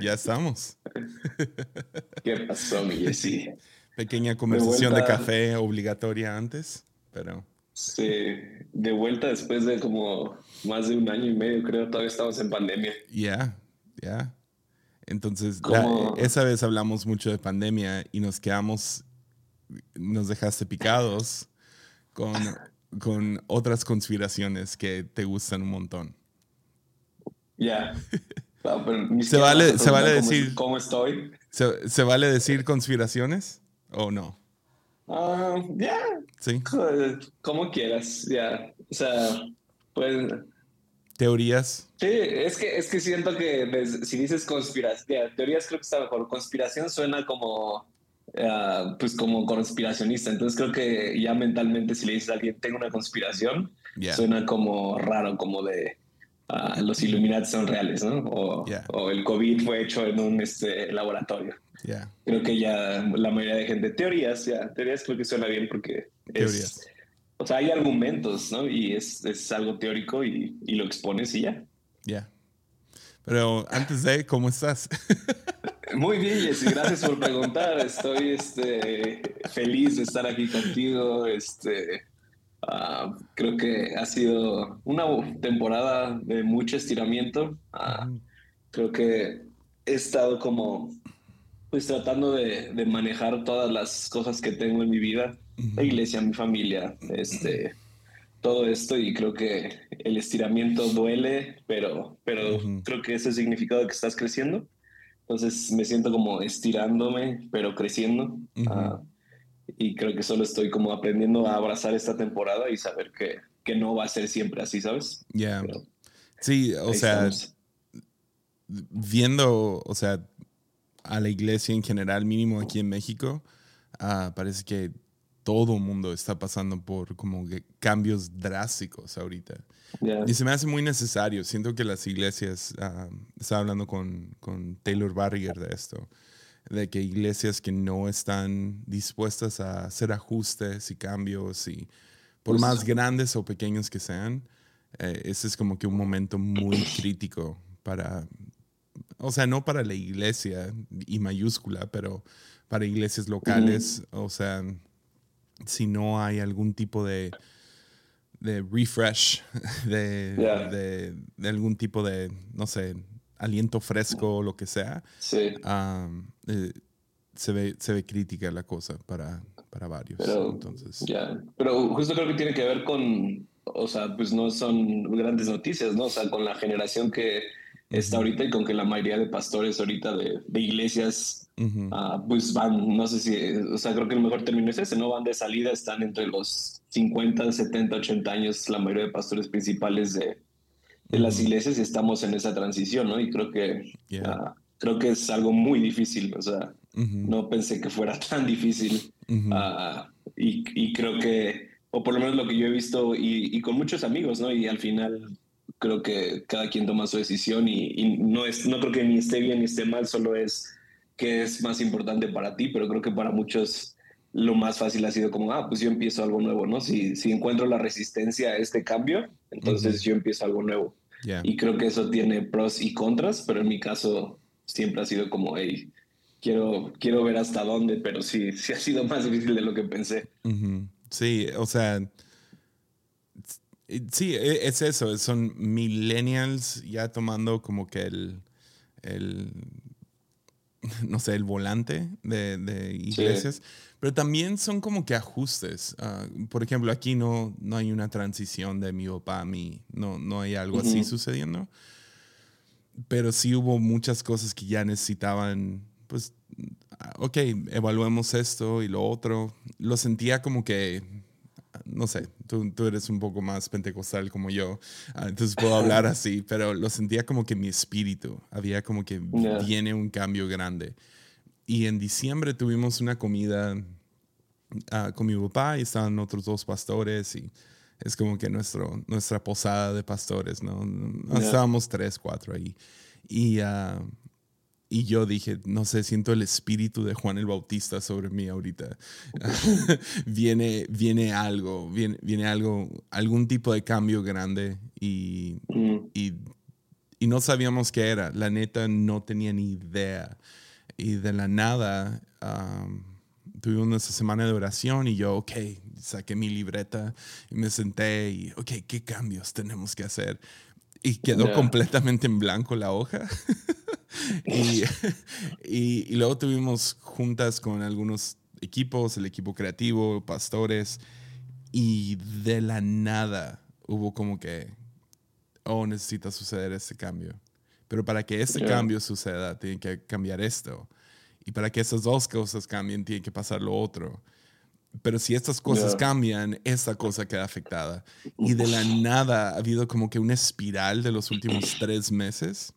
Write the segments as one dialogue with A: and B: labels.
A: Ya estamos.
B: ¿Qué pasó, mi Jessy?
A: Pequeña conversación de, café obligatoria antes, pero...
B: Sí, de vuelta después de como más de un año y medio, creo, todavía estamos en pandemia.
A: Ya, ya. Entonces, esa vez hablamos mucho de pandemia y nos quedamos, nos dejaste picados con, con otras conspiraciones que te gustan un montón.
B: Ya.
A: se vale, se vale decir.
B: ¿Cómo estoy?
A: Se, vale decir conspiraciones o no?
B: Ah, ya.
A: Sí.
B: Como quieras, ya. O sea, pues.
A: ¿Teorías?
B: Sí, es que, es que siento que si dices conspiración, teorías creo que está mejor. Conspiración suena como, ah, pues como conspiracionista. Entonces creo que ya mentalmente si le dices a alguien, tengo una conspiración, suena como raro, como de, Ah, los Illuminati son reales, ¿no? O, el COVID fue hecho en un este, laboratorio. Creo que ya la mayoría de gente, teorías, ya, teorías creo que suena bien porque es, o sea, hay argumentos, ¿no? Y es, es algo teórico y, y, lo expones y ya.
A: Ya. Pero antes de, ¿cómo estás?
B: Muy bien, Jessy, gracias por preguntar. Estoy este, feliz de estar aquí contigo. Este, Ah, creo que ha sido una temporada de mucho estiramiento. Ah, creo que he estado como pues tratando de, manejar todas las cosas que tengo en mi vida, la iglesia, mi familia, este, todo esto y creo que el estiramiento duele, pero, pero creo que ese es el significado de que estás creciendo. Entonces me siento como estirándome, pero creciendo y creo que solo estoy como aprendiendo a abrazar esta temporada y saber que, que no va a ser siempre así, ¿sabes?
A: Ya. Sí, o sea, viendo, o sea, a la iglesia en general, mínimo aquí en México, uh, parece que todo el mundo está pasando por como cambios drásticos ahorita. Y se me hace muy necesario. Siento que las iglesias, uh, estaba hablando con, con Taylor Barriger de esto, de que iglesias que no están dispuestas a hacer ajustes y cambios y por más grandes o pequeños que sean, eh, ese es como que un momento muy crítico para, o sea, no para la iglesia y mayúscula, pero para iglesias locales, o sea, si no hay algún tipo de, de refresh, de, de algún tipo de, no sé, aliento fresco o lo que sea,
B: sí.
A: Eh, se, ve, se ve crítica la cosa para, para varios.
B: Pero,
A: Entonces,
B: pero justo creo que tiene que ver con, o sea, pues no son grandes noticias, ¿no? O sea, con la generación que está ahorita y con que la mayoría de pastores ahorita de, de iglesias, ah, pues van, no sé si, o sea, creo que el mejor término es ese, ¿no? Van de salida, están entre los 50, 70, 80 años, la mayoría de pastores principales de, de las iglesias y estamos en esa transición, ¿no? Y creo que, ah, creo que es algo muy difícil, o sea, no pensé que fuera tan difícil ah, y, y, creo que, o por lo menos lo que yo he visto y, y, con muchos amigos, ¿no? Y al final creo que cada quien toma su decisión y, y, no, es, no creo que ni esté bien ni esté mal, solo es que es más importante para ti, pero creo que para muchos lo más fácil ha sido como, ah, pues yo empiezo algo nuevo, ¿no? Si, si encuentro la resistencia a este cambio, entonces yo empiezo algo nuevo. Y creo que eso tiene pros y contras, pero en mi caso siempre ha sido como, hey, quiero, quiero ver hasta dónde, pero sí, sí ha sido más difícil de lo que pensé.
A: Sí, o sea, sí, e, es eso, son millennials ya tomando como que el, el no sé, el volante de, de iglesias. Pero también son como que ajustes. Ah, por ejemplo, aquí no, no hay una transición de mi papá a mí. No, no hay algo así sucediendo. Pero sí hubo muchas cosas que ya necesitaban, pues, ah, ok, evaluemos esto y lo otro. Lo sentía como que, no sé, tú, tú eres un poco más pentecostal como yo, ah, entonces puedo hablar así, pero lo sentía como que mi espíritu, había como que viene un cambio grande. Y en diciembre tuvimos una comida uh, con mi papá y estaban otros dos pastores y es como que nuestro, nuestra posada de pastores, ¿no? Estábamos tres, cuatro ahí. Y, uh, y yo dije, no sé, siento el espíritu de Juan el Bautista sobre mí ahorita. viene, viene algo, viene, viene algo, algún tipo de cambio grande y, mm. y y no sabíamos qué era. La neta no tenía ni idea. Y de la nada tuvimos esa semana de oración y yo, ok, saqué mi libreta y me senté y, ok, ¿qué cambios tenemos que hacer? Y quedó completamente en blanco la hoja. y, y, y, luego tuvimos juntas con algunos equipos, el equipo creativo, pastores, y de la nada hubo como que, oh, necesita suceder este cambio. Pero para que ese cambio suceda, tiene que cambiar esto. Y para que esas dos cosas cambien, tiene que pasar lo otro. Pero si estas cosas cambian, esta cosa queda afectada. Y de la nada ha habido como que una espiral de los últimos tres meses.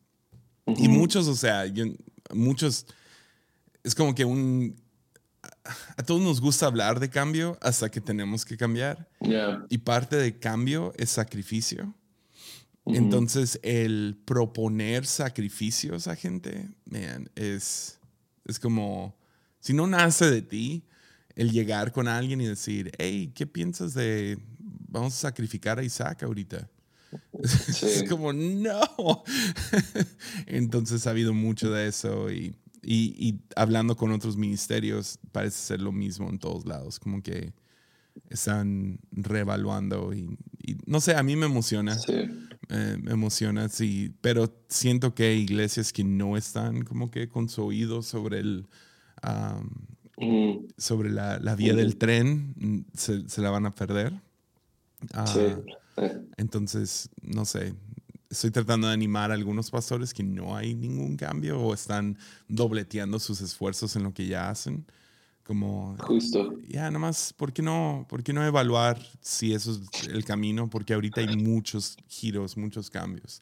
A: Y muchos, o sea, muchos, es como que un, a todos nos gusta hablar de cambio hasta que tenemos que cambiar. Y parte de cambio es sacrificio. Entonces, el proponer sacrificios a gente, man, es, es como, si no nace de ti, el llegar con alguien y decir, hey, ¿qué piensas de, vamos a sacrificar a Isaac ahorita? Es como, no. Entonces ha habido mucho de eso y y, hablando con otros ministerios, parece ser lo mismo en todos lados, como que están reevaluando y, no sé, a mí me emociona. Eh, me emociona, sí, pero siento que hay iglesias que no están como que con su oído sobre el... sobre la, la, vía del tren, mm, se, se la van a perder. sí. Ah, entonces, no sé, estoy tratando de animar a algunos pastores que no hay ningún cambio o están dobleteando sus esfuerzos en lo que ya hacen. Como,
B: Justo.
A: Ya, nomás, ¿por qué, no, ¿por qué no evaluar si eso es el camino? Porque ahorita hay muchos giros, muchos cambios.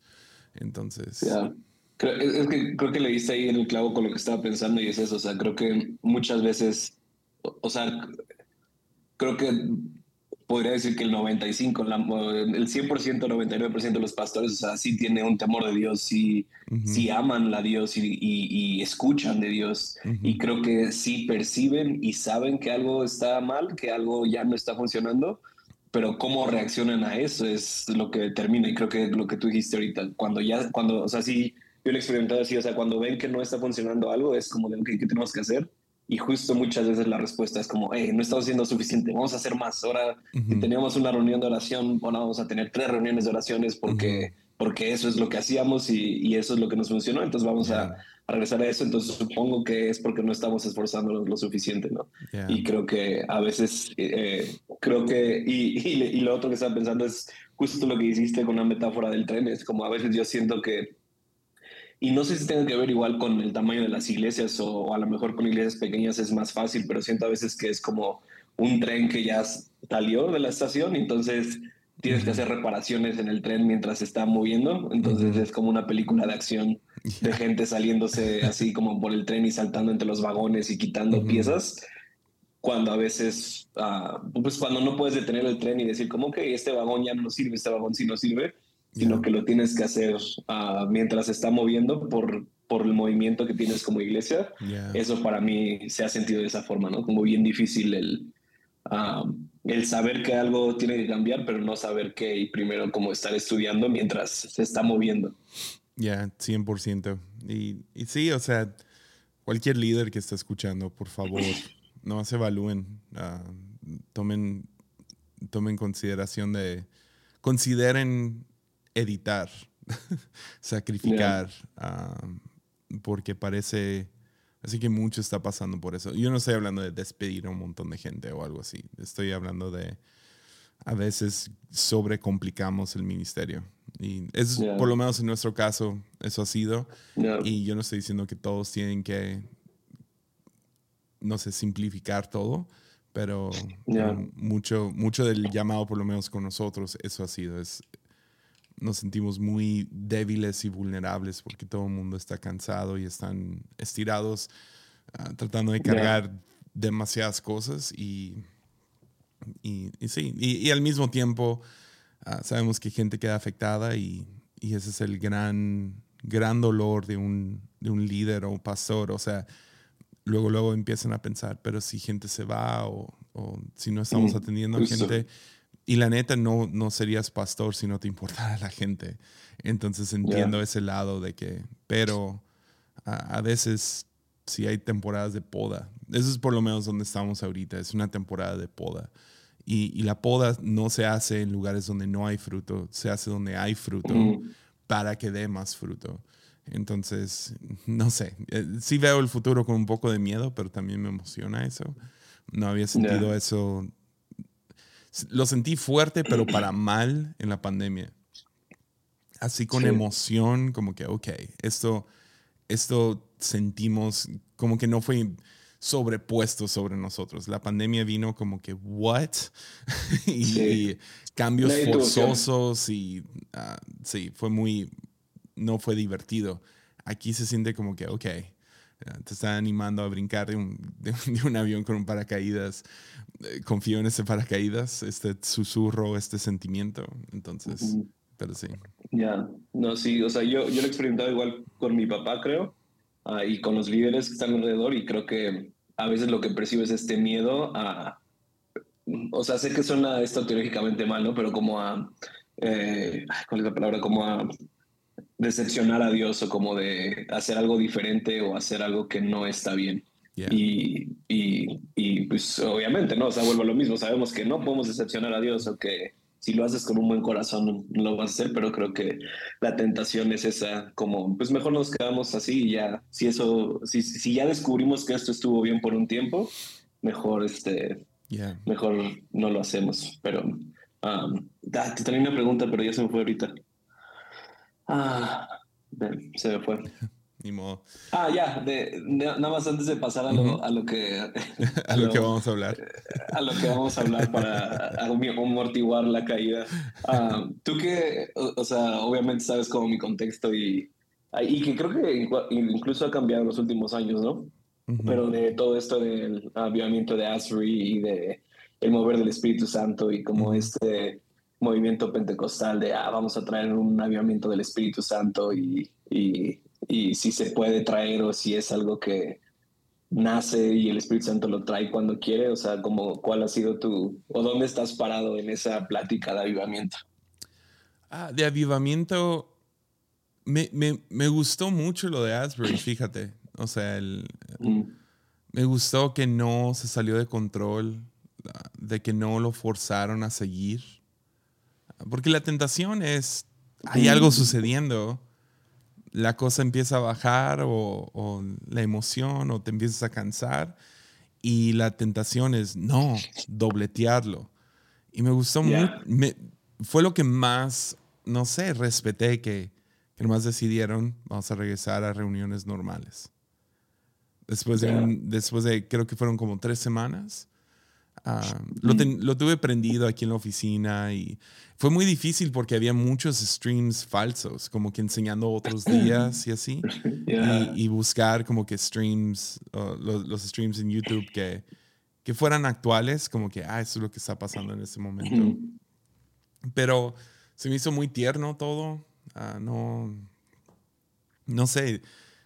A: Entonces.
B: Ya. Creo, es que creo que le diste ahí en el clavo con lo que estaba pensando y es eso. O sea, creo que muchas veces, o sea, creo que podría decir que el 95, el 100%, 99% de los pastores, o sea, sí tienen un temor de Dios, sí, aman a Dios y, y, escuchan de Dios. Y creo que sí perciben y saben que algo está mal, que algo ya no está funcionando, pero cómo reaccionan a eso es lo que determina. Y creo que lo que tú dijiste ahorita, cuando ya, cuando, o sea, sí, yo lo he experimentado así, o sea, cuando ven que no está funcionando algo, es como de, ¿qué tenemos que hacer? Y justo muchas veces la respuesta es como, hey, no estamos haciendo suficiente, vamos a hacer más. Ahora, si teníamos una reunión de oración, bueno, vamos a tener tres reuniones de oraciones porque, porque eso es lo que hacíamos y, y, eso es lo que nos funcionó. Entonces vamos a, regresar a eso. Entonces supongo que es porque no estamos esforzándonos lo suficiente, ¿no? Y creo que a veces, eh, creo que, y, y, y, lo otro que estaba pensando es justo lo que hiciste con la metáfora del tren. Es como a veces yo siento que y no sé si tenga que ver igual con el tamaño de las iglesias o, a lo mejor con iglesias pequeñas es más fácil, pero siento a veces que es como un tren que ya salió de la estación y entonces tienes que hacer reparaciones en el tren mientras se está moviendo. Entonces es como una película de acción de gente saliéndose así como por el tren y saltando entre los vagones y quitando piezas. Cuando a veces, uh, pues cuando no puedes detener el tren y decir como que este vagón ya no sirve, este vagón sí no sirve, sino que lo tienes que hacer uh, mientras se está moviendo por, por el movimiento que tienes como iglesia. Eso para mí se ha sentido de esa forma, ¿no? Como bien difícil el, uh, el saber que algo tiene que cambiar, pero no saber qué y primero como estar estudiando mientras se está moviendo.
A: Ya, 100%. Y, y sí, o sea, cualquier líder que esté escuchando, por favor, no se evalúen, uh, tomen, tomen consideración de, consideren editar, sacrificar, porque parece, así que mucho está pasando por eso. Yo no estoy hablando de despedir a un montón de gente o algo así, estoy hablando de a veces sobrecomplicamos el ministerio. Y es por lo menos en nuestro caso, eso ha sido. Y yo no estoy diciendo que todos tienen que, no sé, simplificar todo, pero mucho, mucho del llamado, por lo menos con nosotros, eso ha sido. Es nos sentimos muy débiles y vulnerables porque todo el mundo está cansado y están estirados ah, tratando de cargar demasiadas cosas y, y, sí, y, al mismo tiempo ah, sabemos que gente queda afectada y, y, ese es el gran, gran dolor de un, de un líder o un pastor, o sea, luego, luego empiezan a pensar, pero si gente se va o, o si no estamos mm, atendiendo a gente y la neta, no, no serías pastor si no te importara la gente. Entonces entiendo ese lado de que, pero a, veces si hay temporadas de poda. Eso es por lo menos donde estamos ahorita, es una temporada de poda. Y, la poda no se hace en lugares donde no hay fruto, se hace donde hay fruto para que dé más fruto. Entonces, no sé, eh, sí veo el futuro con un poco de miedo, pero también me emociona eso. No había sentido eso. Lo sentí fuerte, pero para mal en la pandemia. Así con emoción, como que, ok, esto, esto sentimos como que no fue sobrepuesto sobre nosotros. La pandemia vino como que, ¿what? y, cambios forzosos y ah, sí, fue muy, no fue divertido. Aquí se siente como que, ok, te está animando a brincar de un, de, un avión con un paracaídas. Eh, confío en ese paracaídas, este susurro, este sentimiento. Entonces, pero sí.
B: Ya, no, sí, o sea, yo, yo lo he experimentado igual con mi papá, creo Ah, y con los líderes que están alrededor y creo que a veces lo que percibo es este miedo a, o sea, sé que suena esto teóricamente mal, ¿no? Pero como a, eh, ¿cuál es la palabra? Como a decepcionar a Dios o como de hacer algo diferente o hacer algo que no está bien. Y, y, y, pues obviamente, ¿no? O sea, vuelvo a lo mismo, sabemos que no podemos decepcionar a Dios o que si lo haces con un buen corazón lo vas a hacer, pero creo que la tentación es esa, como, pues mejor nos quedamos así y ya, si eso, si, si ya descubrimos que esto estuvo bien por un tiempo, mejor este, mejor no lo hacemos. Pero, um, te tenía una pregunta, pero ya se me fue ahorita. Ah, se me fue. Ah, ya, de, nada más antes de pasar a lo, a lo que...
A: a, lo, que vamos a hablar.
B: A lo que vamos a hablar para amortiguar la caída. Ah, tú que, o, sea, obviamente sabes como mi contexto y, y que creo que incluso ha cambiado en los últimos años, ¿no? Pero de todo esto del avivamiento de Asbury y de el mover del Espíritu Santo y como este movimiento pentecostal de, ah, vamos a traer un avivamiento del Espíritu Santo y, y y si se puede traer o si es algo que nace y el Espíritu Santo lo trae cuando quiere, o sea, como cuál ha sido tu, o dónde estás parado en esa plática de avivamiento.
A: Ah, de avivamiento, me, me, me gustó mucho lo de Asbury, fíjate, o sea, el, mm. me gustó que no se salió de control, de que no lo forzaron a seguir, porque la tentación es, hay algo sucediendo la cosa empieza a bajar o, la emoción o te empiezas a cansar y la tentación es, no, dobletearlo. Y me gustó mucho, fue lo que más, no sé, respeté que, que más decidieron, vamos a regresar a reuniones normales. Después de, después de, creo que fueron como tres semanas, Ah, lo, lo, tuve prendido aquí en la oficina y fue muy difícil porque había muchos streams falsos, como que enseñando otros días y así. Y, buscar como que streams, los, los, streams en YouTube que, que fueran actuales, como que, ah, eso es lo que está pasando en ese momento. Pero se me hizo muy tierno todo. Ah, no, no sé,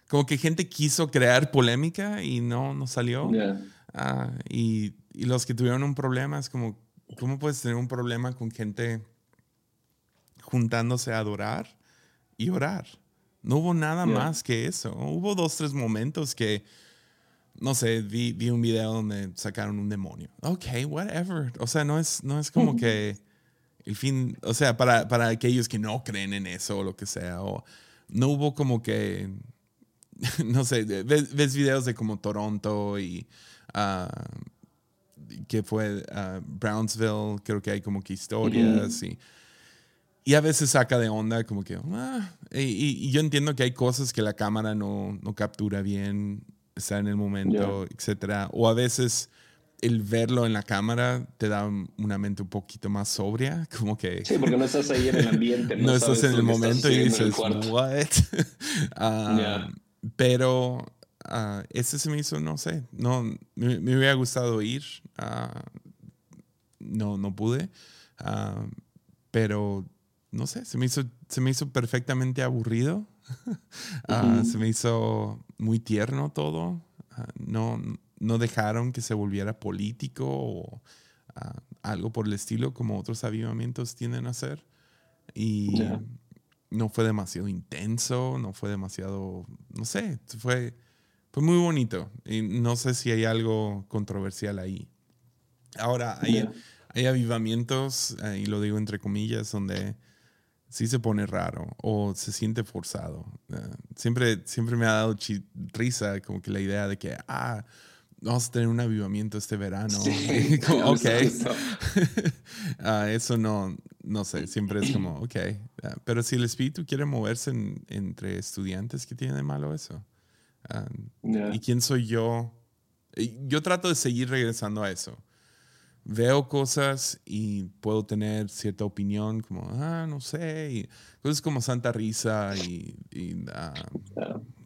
A: como que gente quiso crear polémica y no, no salió. Ah, y y los que tuvieron un problema es como, ¿cómo puedes tener un problema con gente juntándose a adorar y orar? No hubo nada más que eso. Hubo dos, tres momentos que, no sé, vi, vi, un video donde sacaron un demonio. Ok, whatever. O sea, no es, no es como que el fin, o sea, para, para aquellos que no creen en eso o lo que sea. O no hubo como que, no sé, ves, ves videos de como Toronto y... Uh, que fue uh, Brownsville, creo que hay como que historias y, y a veces saca de onda como que, ah", y, yo entiendo que hay cosas que la cámara no, no captura bien, está en el momento, etcétera, o a veces el verlo en la cámara te da una mente un poquito más sobria, como que...
B: Sí, porque no estás ahí en el ambiente.
A: No, estás en el momento y dices, what? Ah, pero uh, ese se me hizo, no sé, no, me, hubiera gustado ir, uh, no, no pude, uh, pero no sé, se me hizo, se me hizo perfectamente aburrido, se me hizo muy tierno todo, no, no dejaron que se volviera político o algo por el estilo como otros avivamientos tienden a ser. Y no fue demasiado intenso, no fue demasiado, no sé, fue, fue muy bonito. Y no sé si hay algo controversial ahí. Ahora, hay, hay avivamientos, eh, y lo digo entre comillas, donde sí se pone raro o se siente forzado. Eh, siempre, siempre me ha dado risa como que la idea de que, ah, vamos a tener un avivamiento este verano. ok. Ah, eso no, no sé, siempre es como, ok. Ah, pero si el espíritu quiere moverse entre estudiantes, ¿qué tiene de malo eso? Ah, ¿Y quién soy yo? Yo trato de seguir regresando a eso. Veo cosas y puedo tener cierta opinión, como, ah, no sé, y cosas como Santa Risa y,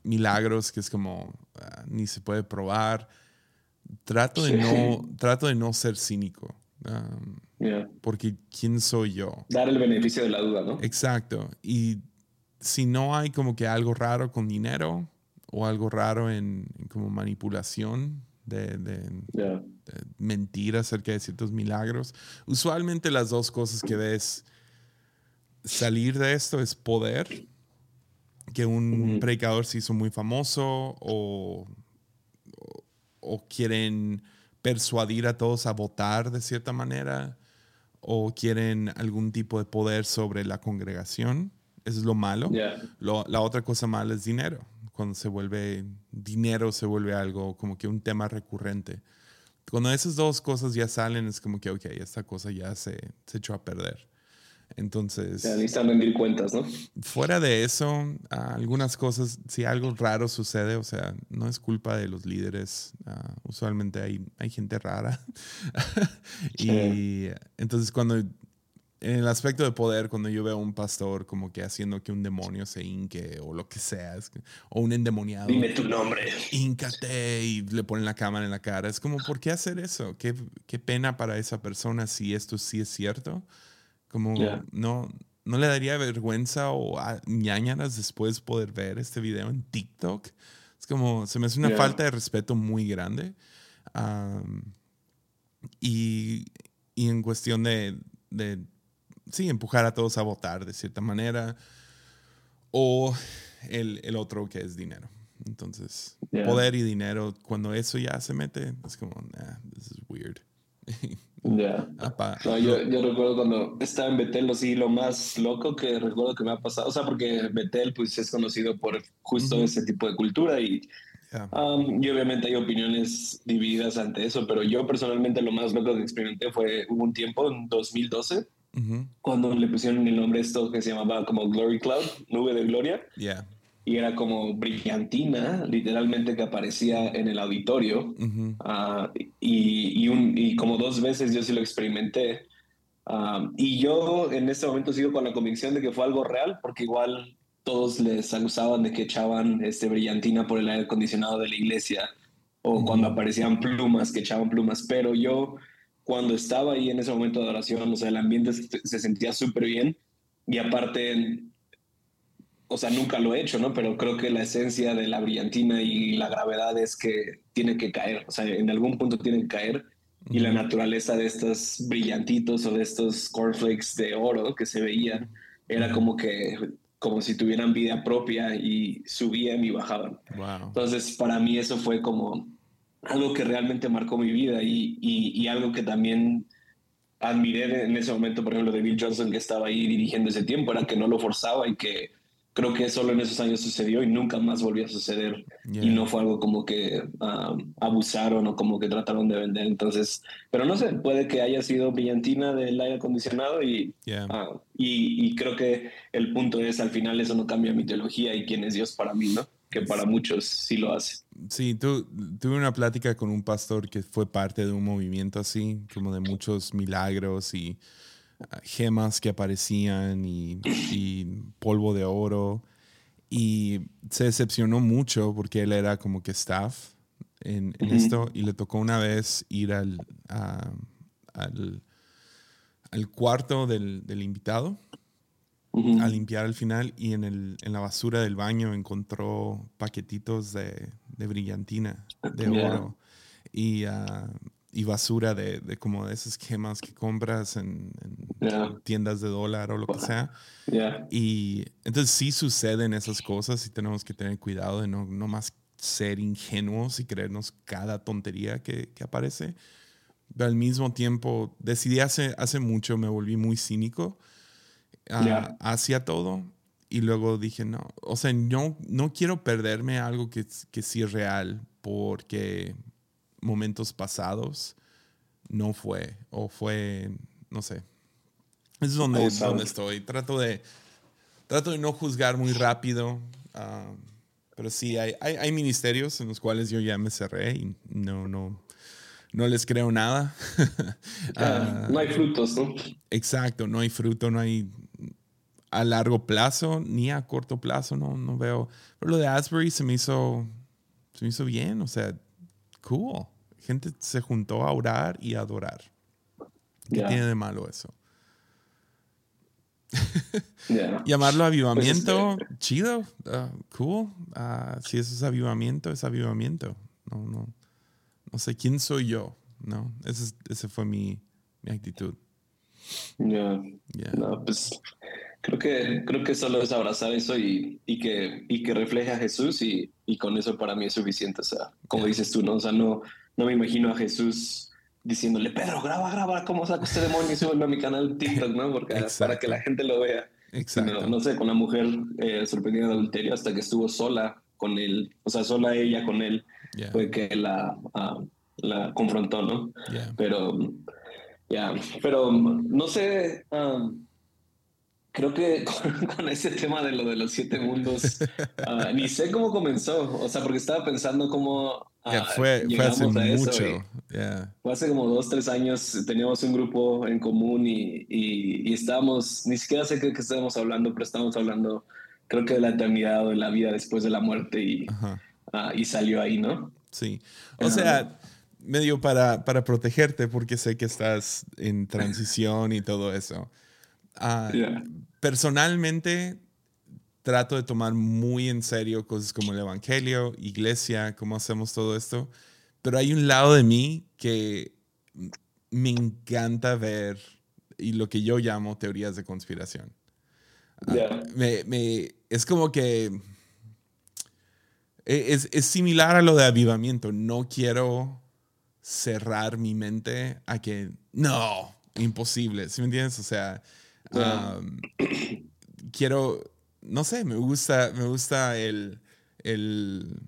A: milagros, que es como, ni se puede probar trato de, no, trato de no ser cínico. Um, porque ¿quién soy yo?
B: Dar el beneficio de la duda, ¿no?
A: Exacto. Y si no hay como que algo raro con dinero o algo raro en, como manipulación de, de, mentir acerca de ciertos milagros, usualmente las dos cosas que ves salir de esto es poder, que un predicador se hizo muy famoso o o quieren persuadir a todos a votar de cierta manera o quieren algún tipo de poder sobre la congregación. Eso es lo malo. la otra cosa mala es dinero. Cuando se vuelve dinero, se vuelve algo como que un tema recurrente. Cuando esas dos cosas ya salen, es como que, ok, esta cosa ya se, se echó a perder. Entonces.
B: Ya necesitan rendir cuentas, ¿no?
A: Fuera de eso, algunas cosas, si algo raro sucede, o sea, no es culpa de los líderes. Ah, usualmente hay, hay gente rara. y entonces, cuando. En el aspecto de poder, cuando yo veo a un pastor como que haciendo que un demonio se hinque o lo que sea, o un endemoniado.
B: Dime tu nombre.
A: Híncate y le ponen la cámara en la cara. Es como, ¿por qué hacer eso? Qué, qué pena para esa persona si esto sí es cierto. Como no, no le daría vergüenza o ñañaras después poder ver este video en TikTok. Es como, se me hace una falta de respeto muy grande. y, y, en cuestión de, de, sí, empujar a todos a votar de cierta manera. O el, el otro que es dinero. Entonces, poder y dinero, cuando eso ya se mete, es como, nah, this is weird.
B: Ya. yo, yo, recuerdo cuando estaba en Betel, sí, lo más loco que recuerdo que me ha pasado, o sea, porque Betel pues es conocido por justo ese tipo de cultura y, um, y obviamente hay opiniones divididas ante eso, pero yo personalmente lo más loco que experimenté fue, hubo un tiempo, en 2012, cuando le pusieron el nombre esto que se llamaba como Glory Cloud, nube de gloria.
A: Yeah
B: y era como brillantina, literalmente que aparecía en el auditorio. Ah, y, y, un, y, como dos veces yo sí lo experimenté. Ah, y yo en este momento sigo con la convicción de que fue algo real, porque igual todos les acusaban de que echaban este brillantina por el aire acondicionado de la iglesia, o cuando aparecían plumas, que echaban plumas. Pero yo, cuando estaba ahí en ese momento de adoración, o sea, el ambiente se, se sentía súper bien. Y aparte, o sea, nunca lo he hecho, ¿no? Pero creo que la esencia de la brillantina y la gravedad es que tiene que caer, o sea, en algún punto tiene que caer. Y la naturaleza de estos brillantitos o de estos cornflakes de oro que se veían era como que como si tuvieran vida propia y subían y bajaban. Entonces, para mí eso fue como algo que realmente marcó mi vida y, y, y algo que también admiré en ese momento, por ejemplo, de Bill Johnson que estaba ahí dirigiendo ese tiempo, era que no lo forzaba y que creo que solo en esos años sucedió y nunca más volvió a suceder. Y no fue algo como que um, abusaron o como que trataron de vender. Entonces, pero no sé, puede que haya sido brillantina del aire acondicionado y, uh, y, y, creo que el punto es, al final eso no cambia mi teología y quién es Dios para mí, ¿no? Que para muchos sí lo hace.
A: Sí, tu, tuve una plática con un pastor que fue parte de un movimiento así, como de muchos milagros y gemas que aparecían y, polvo de oro. Y se decepcionó mucho porque él era como que staff en, esto y le tocó una vez ir al, al, cuarto del, invitado a limpiar al final y en, el, en la basura del baño encontró paquetitos de, brillantina, de oro. Y, ah, y basura de, de, como de esos gemas que compras en, tiendas de dólar o lo que sea. Y entonces sí suceden esas cosas y tenemos que tener cuidado de no, no más ser ingenuos y creernos cada tontería que, que aparece. Pero al mismo tiempo, decidí hace, hace mucho, me volví muy cínico uh, hacia todo. Y luego dije, no, o sea, no, no quiero perderme algo que, que sí es real porque momentos pasados no fue o fue, no sé. Es donde, donde estoy. Trato de, trato de no juzgar muy rápido. Ah, pero sí, hay, hay, hay, ministerios en los cuales yo ya me cerré y no, no, no les creo nada.
B: Ah, no hay frutos, ¿no?
A: Exacto, no hay fruto, no hay a largo plazo ni a corto plazo, no, no veo. Pero lo de Asbury se me hizo, se me hizo bien, o sea, cool gente se juntó a orar y a adorar. ¿Qué tiene de malo eso? Llamarlo avivamiento, pues, chido, uh, cool. Uh, si eso es avivamiento, es avivamiento. No, no, no sé quién soy yo. No, esa fue mi, mi actitud.
B: Ya. No, pues creo que, creo que solo es abrazar eso y, y, que, y que refleje a Jesús y, y, con eso para mí es suficiente. O sea, como dices tú, ¿no? O sea, no, no me imagino a Jesús diciéndole, Pedro, graba, graba, ¿cómo saco este demonio y sube a mi canal TikTok, ¿no? Porque para que la gente lo vea. Exacto. No, sé, con la mujer eh, sorprendida de adulterio hasta que estuvo sola con él, o sea, sola ella con él, fue que la, ah, la confrontó, ¿no? Pero, ya, pero no sé, um, creo que con, ese tema de lo de los siete mundos, ah, ni sé cómo comenzó, o sea, porque estaba pensando cómo
A: Ah, fue, fue, hace mucho.
B: Fue hace como dos, tres años. Teníamos un grupo en común y, y, estábamos, ni siquiera sé qué, que estábamos hablando, pero estábamos hablando, creo que de la eternidad o de la vida después de la muerte y, ah, y salió ahí, ¿no?
A: Sí. O sea, medio para, para protegerte, porque sé que estás en transición y todo eso. Ah, personalmente, trato de tomar muy en serio cosas como el Evangelio, iglesia, cómo hacemos todo esto. Pero hay un lado de mí que me encanta ver y lo que yo llamo teorías de conspiración. Ah, me, es como que e, es, es, similar a lo de avivamiento. No quiero cerrar mi mente a que no, imposible. ¿Sí me entiendes? O sea, quiero no sé, me gusta, me gusta el, el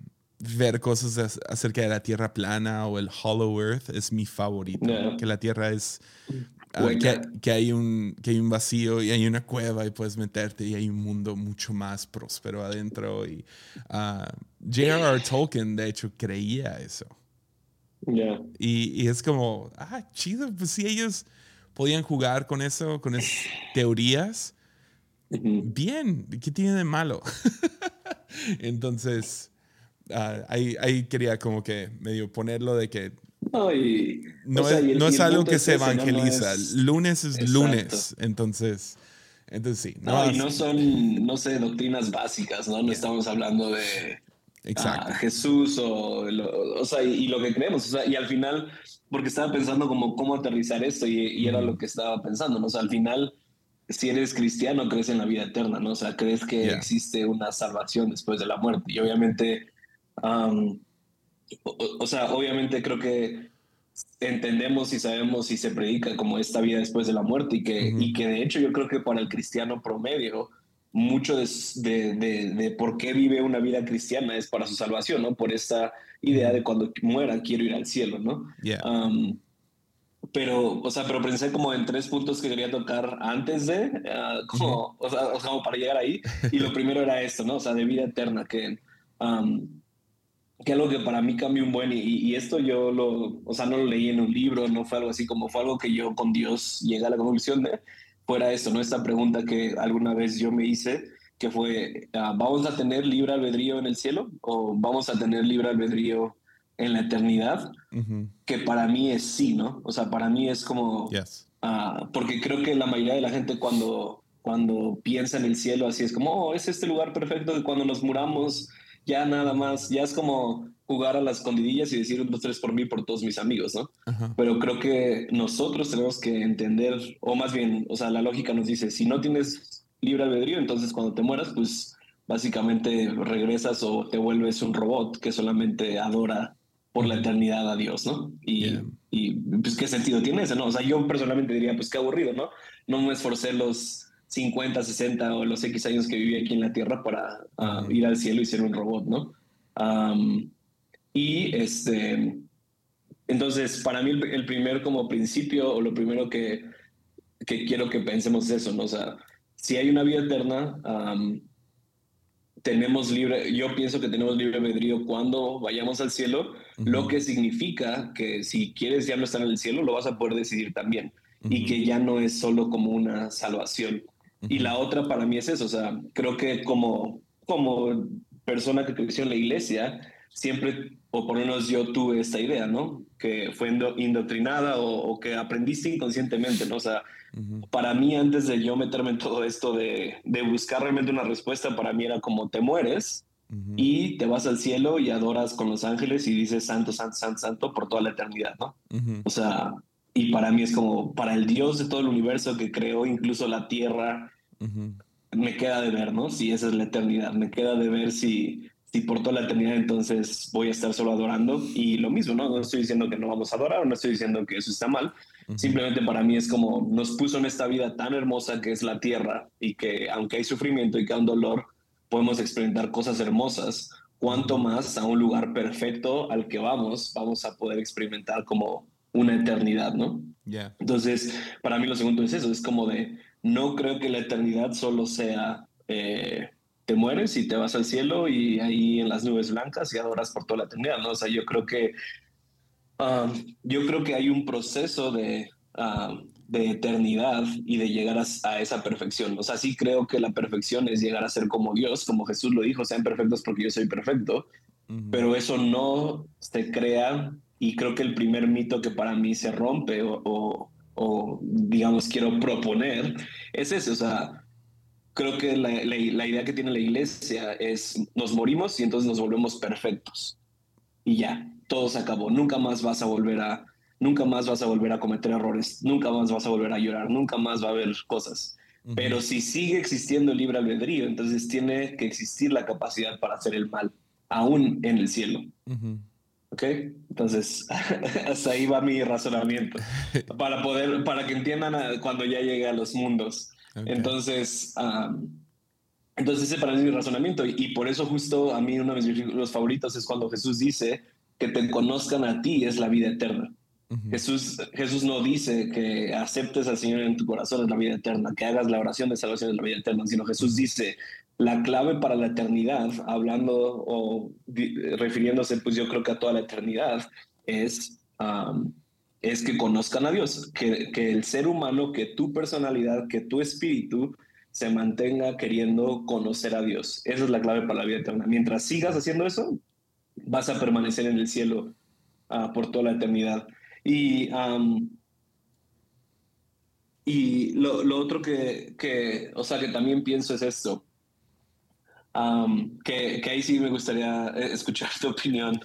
A: ver cosas acerca de la Tierra plana o el Hollow Earth es mi favorito. Que la Tierra es... Ah, que, hay un, que hay un vacío y hay una cueva y puedes meterte y hay un mundo mucho más próspero adentro. Y uh, J.R.R. Tolkien, de hecho, creía eso. Y, y, es como, ah, chido, pues si ellos podían jugar con eso, con esas teorías, Bien, ¿qué tiene de malo? Entonces, ah, ahí, ahí, quería como que medio ponerlo de que no, no, es, algo que se evangeliza. lunes es lunes, entonces, entonces sí.
B: No, y no son, no sé, doctrinas básicas, ¿no? No estamos hablando de ah, Jesús o, o sea, y, lo que creemos, o sea, y al final, porque estaba pensando como cómo aterrizar esto y, era lo que estaba pensando, ¿no? O sea, al final si eres cristiano, crees en la vida eterna, ¿no? O sea, crees que existe una salvación después de la muerte. Y obviamente, o, sea, obviamente creo que entendemos y sabemos y se predica como esta vida después de la muerte y que, y que de hecho yo creo que para el cristiano promedio, mucho de, de, de, por qué vive una vida cristiana es para su salvación, ¿no? Por esta idea de cuando muera quiero ir al cielo, ¿no? pero, o sea, pero pensé como en tres puntos que quería tocar antes de, ah, como, o sea, como para llegar ahí. Y lo primero era esto, ¿no? O sea, de vida eterna, que, que algo que para mí cambió un buen, y, y, esto yo lo, o sea, no lo leí en un libro, no fue algo así como fue algo que yo con Dios llegué a la conclusión de, fuera esto, ¿no? Esta pregunta que alguna vez yo me hice, que fue, ah, ¿vamos a tener libre albedrío en el cielo o vamos a tener libre albedrío en la eternidad, que para mí es sí, ¿no? O sea, para mí es como... Ah, porque creo que la mayoría de la gente cuando, cuando piensa en el cielo así es como, oh, es este lugar perfecto que cuando nos muramos ya nada más, ya es como jugar a las escondidillas y decir un, dos, tres por mí, por todos mis amigos, ¿no? Pero creo que nosotros tenemos que entender, o más bien, o sea, la lógica nos dice, si no tienes libre albedrío, entonces cuando te mueras, pues básicamente regresas o te vuelves un robot que solamente adora por la eternidad a Dios, ¿no? Y, y pues qué sentido tiene eso, ¿no? O sea, yo personalmente diría, pues qué aburrido, ¿no? No me esforcé los 50, 60 o los X años que viví aquí en la Tierra para ah, ir al cielo y ser un robot, ¿no? y este, entonces, para mí el, primer como principio o lo primero que, que quiero que pensemos es eso, ¿no? O sea, si hay una vida eterna, tenemos libre, yo pienso que tenemos libre albedrío cuando vayamos al cielo, lo que significa que si quieres ya no estar en el cielo, lo vas a poder decidir también. Y que ya no es solo como una salvación, y la otra para mí es eso, o sea, creo que como, como persona que creció en la iglesia, siempre, o por lo menos yo tuve esta idea, ¿no? Que fue indoctrinada o, que aprendiste inconscientemente, ¿no? O sea, para mí antes de yo meterme en todo esto de, de, buscar realmente una respuesta, para mí era como te mueres y te vas al cielo y adoras con los ángeles y dices santo, santo, santo, santo por toda la eternidad, ¿no? O sea, y para mí es como, para el Dios de todo el universo que creó incluso la tierra, me queda de ver, ¿no? Si esa es la eternidad, me queda de ver si, si por toda la eternidad entonces voy a estar solo adorando. Y lo mismo, ¿no? No estoy diciendo que no vamos a adorar, no estoy diciendo que eso está mal. Simplemente para mí es como nos puso en esta vida tan hermosa que es la tierra y que aunque hay sufrimiento y que hay un dolor, podemos experimentar cosas hermosas. Cuanto más a un lugar perfecto al que vamos, vamos a poder experimentar como una eternidad, ¿no?
A: Yeah.
B: Entonces, para mí lo segundo es eso, es como de, no creo que la eternidad solo sea, eh, te mueres y te vas al cielo y ahí en las nubes blancas y adoras por toda la eternidad, ¿no? O sea, yo creo que, um, yo creo que hay un proceso de, um, de eternidad y de llegar a, esa perfección. O sea, sí creo que la perfección es llegar a ser como Dios, como Jesús lo dijo, sean perfectos porque yo soy perfecto, pero eso no se crea y creo que el primer mito que para mí se rompe o, o, digamos, quiero proponer es ese. O sea, creo que la, la, idea que tiene la iglesia es nos morimos y entonces nos volvemos perfectos. Y ya, todo se acabó. Nunca más vas a volver a, nunca más vas a volver a cometer errores, nunca más vas a volver a llorar, nunca más va a haber cosas. Pero si sigue existiendo el libre albedrío, entonces tiene que existir la capacidad para hacer el mal, aún en el cielo. ¿Ok? Entonces, hasta ahí va mi razonamiento. Para poder, para que entiendan cuando ya llegue a los mundos. Entonces, entonces ese para mí es mi razonamiento. Y, por eso justo a mí uno de mis versículos favoritos es cuando Jesús dice que te conozcan a ti es la vida eterna. Jesús, Jesús no dice que aceptes al Señor en tu corazón es la vida eterna, que hagas la oración de salvación es la vida eterna, sino Jesús dice, la clave para la eternidad, hablando o refiriéndose, pues yo creo que a toda la eternidad, es, es que conozcan a Dios, que, que el ser humano, que tu personalidad, que tu espíritu se mantenga queriendo conocer a Dios. Esa es la clave para la vida eterna. Mientras sigas haciendo eso, vas a permanecer en el cielo ah, por toda la eternidad. Y, y lo, otro que, que, o sea, que también pienso es esto que, que, ahí sí me gustaría eh, escuchar tu opinión,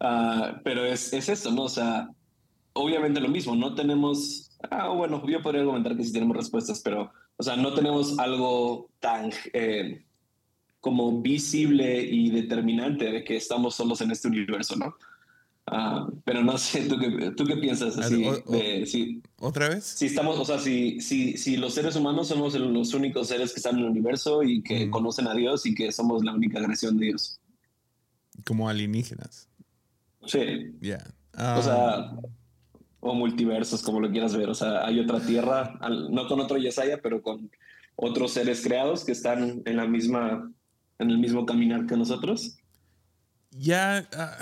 B: ah, pero es, es eso, ¿no? O sea, obviamente lo mismo, no tenemos, ah, bueno, yo podría argumentar que sí tenemos respuestas, pero, o sea, no tenemos algo tan eh, como visible y determinante de que estamos solos en este universo, ¿no? Ah, pero no sé, ¿tú qué, tú qué piensas así?
A: de, ¿Otra vez?
B: Si estamos, o sea, si, si, si los seres humanos somos los únicos seres que están en el universo y que conocen a Dios y que somos la única creación de Dios.
A: Como alienígenas.
B: Sí.
A: Ya.
B: o sea, o multiversos, como lo quieras ver. O sea, hay otra tierra, no con otro Yesaya, pero con otros seres creados que están en la misma, en el mismo caminar que nosotros.
A: Ya. Ah,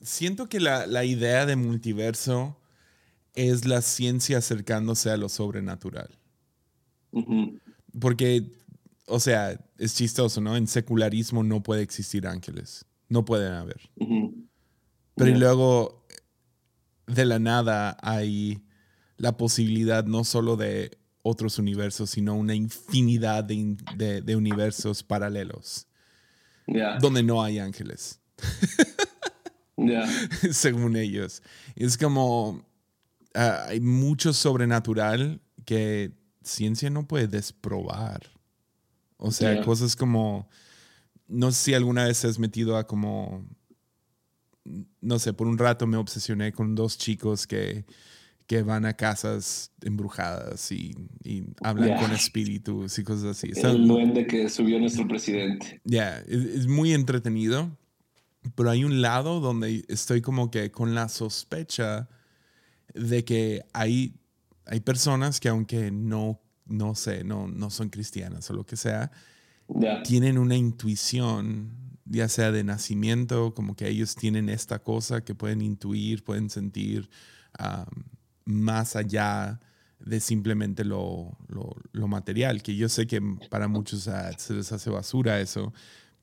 A: siento que la, idea de multiverso es la ciencia acercándose a lo sobrenatural. Porque, o sea, es chistoso, ¿no? En secularismo no puede existir ángeles. No pueden haber. Pero luego, de la nada, hay la posibilidad no solo de otros universos, sino una infinidad de universos paralelos. donde no hay ángeles. Según ellos. Es como ah, hay mucho sobrenatural que ciencia no puede desprobar. O sea, cosas como, no sé si alguna vez has metido a como, no sé, por un rato me obsesioné con dos chicos que, que van a casas embrujadas y, hablan con espíritus y cosas así.
B: El duende que subió nuestro presidente.
A: Ya, es, muy entretenido, pero hay un lado donde estoy como que con la sospecha de que hay, hay personas que aunque no, no sé, no, no son cristianas o lo que sea, tienen una intuición, ya sea de nacimiento, como que ellos tienen esta cosa que pueden intuir, pueden sentir más allá de simplemente lo, lo, material, que yo sé que para muchos se les hace basura eso,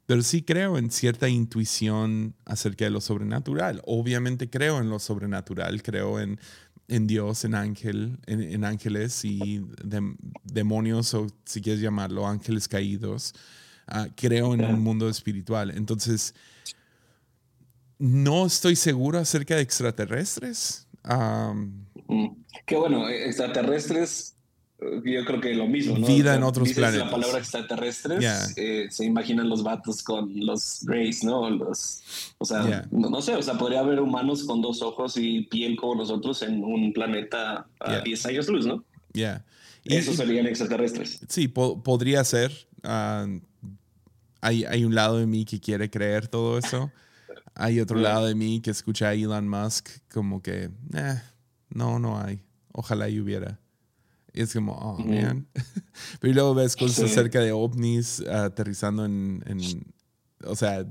A: pero sí creo en cierta intuición acerca de lo sobrenatural. Obviamente creo en lo sobrenatural, creo en, en Dios, en ángel, en, ángeles y demonios, o si quieres llamarlo, ángeles caídos. Ah, creo en un mundo espiritual. Entonces, no estoy seguro acerca de extraterrestres.
B: Mm. Qué bueno, extraterrestres yo creo que lo mismo, ¿no?
A: Vida en otros planetas.
B: la palabra extraterrestres, eh, se imaginan los vatos con los Greys, ¿no? Los, o sea, no, sé, o sea, podría haber humanos con dos ojos y piel como nosotros en un planeta a 10 años luz, ¿no?
A: Ya.
B: Esos serían extraterrestres.
A: Sí, podría ser. Ah, hay, hay un lado de mí que quiere creer todo eso. Hay otro lado de mí que escucha a Elon Musk como que, eh, no, no hay. Ojalá y hubiera. Y es como, oh, man. Pero luego ves cosas acerca de ovnis aterrizando en, o sea,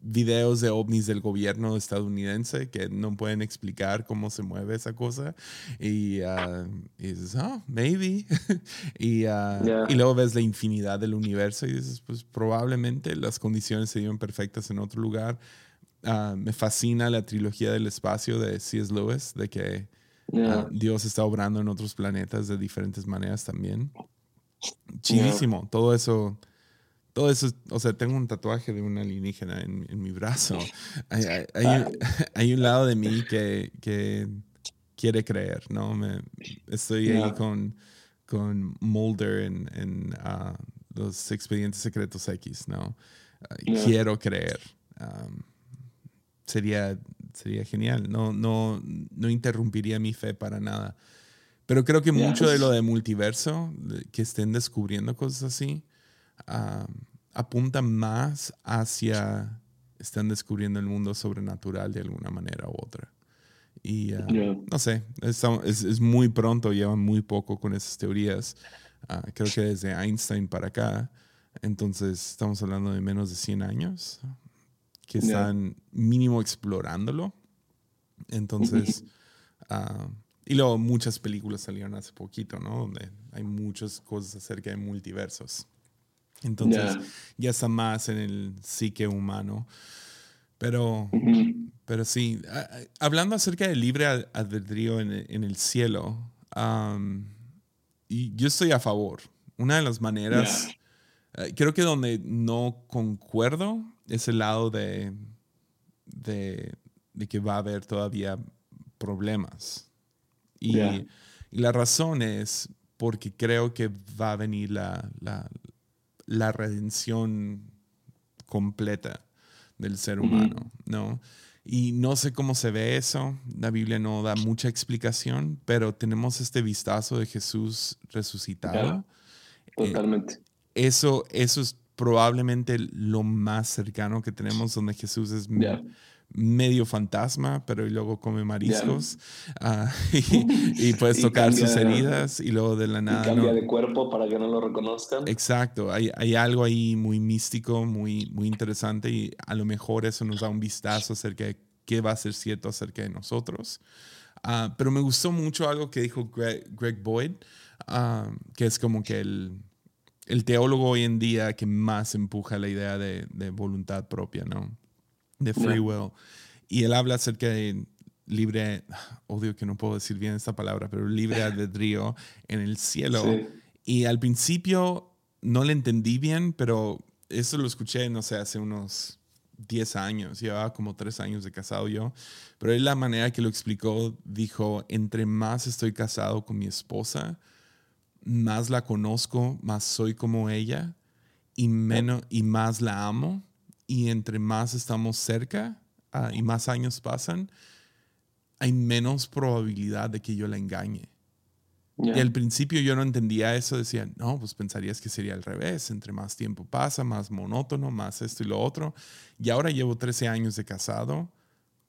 A: videos de ovnis del gobierno estadounidense que no pueden explicar cómo se mueve esa cosa. Y, uh, dices, oh, maybe. y, uh, y, luego ves la infinidad del universo y dices, pues probablemente las condiciones se dieron perfectas en otro lugar. Uh, me fascina la trilogía del espacio de C.S. Lewis, de que Ah, Dios está obrando en otros planetas de diferentes maneras también. Chidísimo. Todo eso. Todo eso, o sea, tengo un tatuaje de una alienígena en, en mi brazo. Hay, hay, un lado de mí que, que quiere creer, ¿no? Me, estoy ahí con, con Mulder en, en uh, los expedientes secretos X, ¿no? Quiero creer. Um, sería sería genial. No, no, no interrumpiría mi fe para nada. Pero creo que mucho de lo de multiverso, que estén descubriendo cosas así, apunta más hacia, están descubriendo el mundo sobrenatural de alguna manera u otra. Y ah, no sé, es, es, muy pronto, llevan muy poco con esas teorías. Ah, creo que desde Einstein para acá. Entonces estamos hablando de menos de 100 años, que están mínimo explorándolo. Entonces, ah, y luego muchas películas salieron hace poquito, ¿no? Donde hay muchas cosas acerca de multiversos. Entonces, ya está más en el psique humano. Pero, pero sí, hablando acerca del libre albedrío en, en, el cielo, y yo estoy a favor. Una de las maneras, eh, creo que donde no concuerdo es el lado de, de, que va a haber todavía problemas. Y, la razón es porque creo que va a venir la, la, redención completa del ser humano, ¿no? Y no sé cómo se ve eso, la Biblia no da mucha explicación, pero tenemos este vistazo de Jesús resucitado.
B: Totalmente.
A: eso, eso es probablemente lo más cercano que tenemos, donde Jesús es medio fantasma, pero luego come mariscos ah, y, puedes tocar sus heridas y luego de la nada.
B: cambia de cuerpo para que no lo reconozcan.
A: Exacto, hay, hay, algo ahí muy místico, muy, muy interesante y a lo mejor eso nos da un vistazo acerca de qué va a ser cierto acerca de nosotros. Ah, pero me gustó mucho algo que dijo Greg, Boyd, ah, que es como que el el teólogo hoy en día que más empuja la idea de, voluntad propia, ¿no? De free will. Y él habla acerca de libre, odio que no puedo decir bien esta palabra, pero libre albedrío en el cielo. Y al principio no le entendí bien, pero eso lo escuché, no sé, hace unos 10 años, llevaba como 3 años de casado yo, pero él la manera que lo explicó, dijo, entre más estoy casado con mi esposa, más la conozco, más soy como ella y, menos, y más la amo. Y entre más estamos cerca ah, y más años pasan, hay menos probabilidad de que yo la engañe. Y al principio yo no entendía eso, decía, no, pues pensarías que sería al revés, entre más tiempo pasa, más monótono, más esto y lo otro. Y ahora llevo 13 años de casado,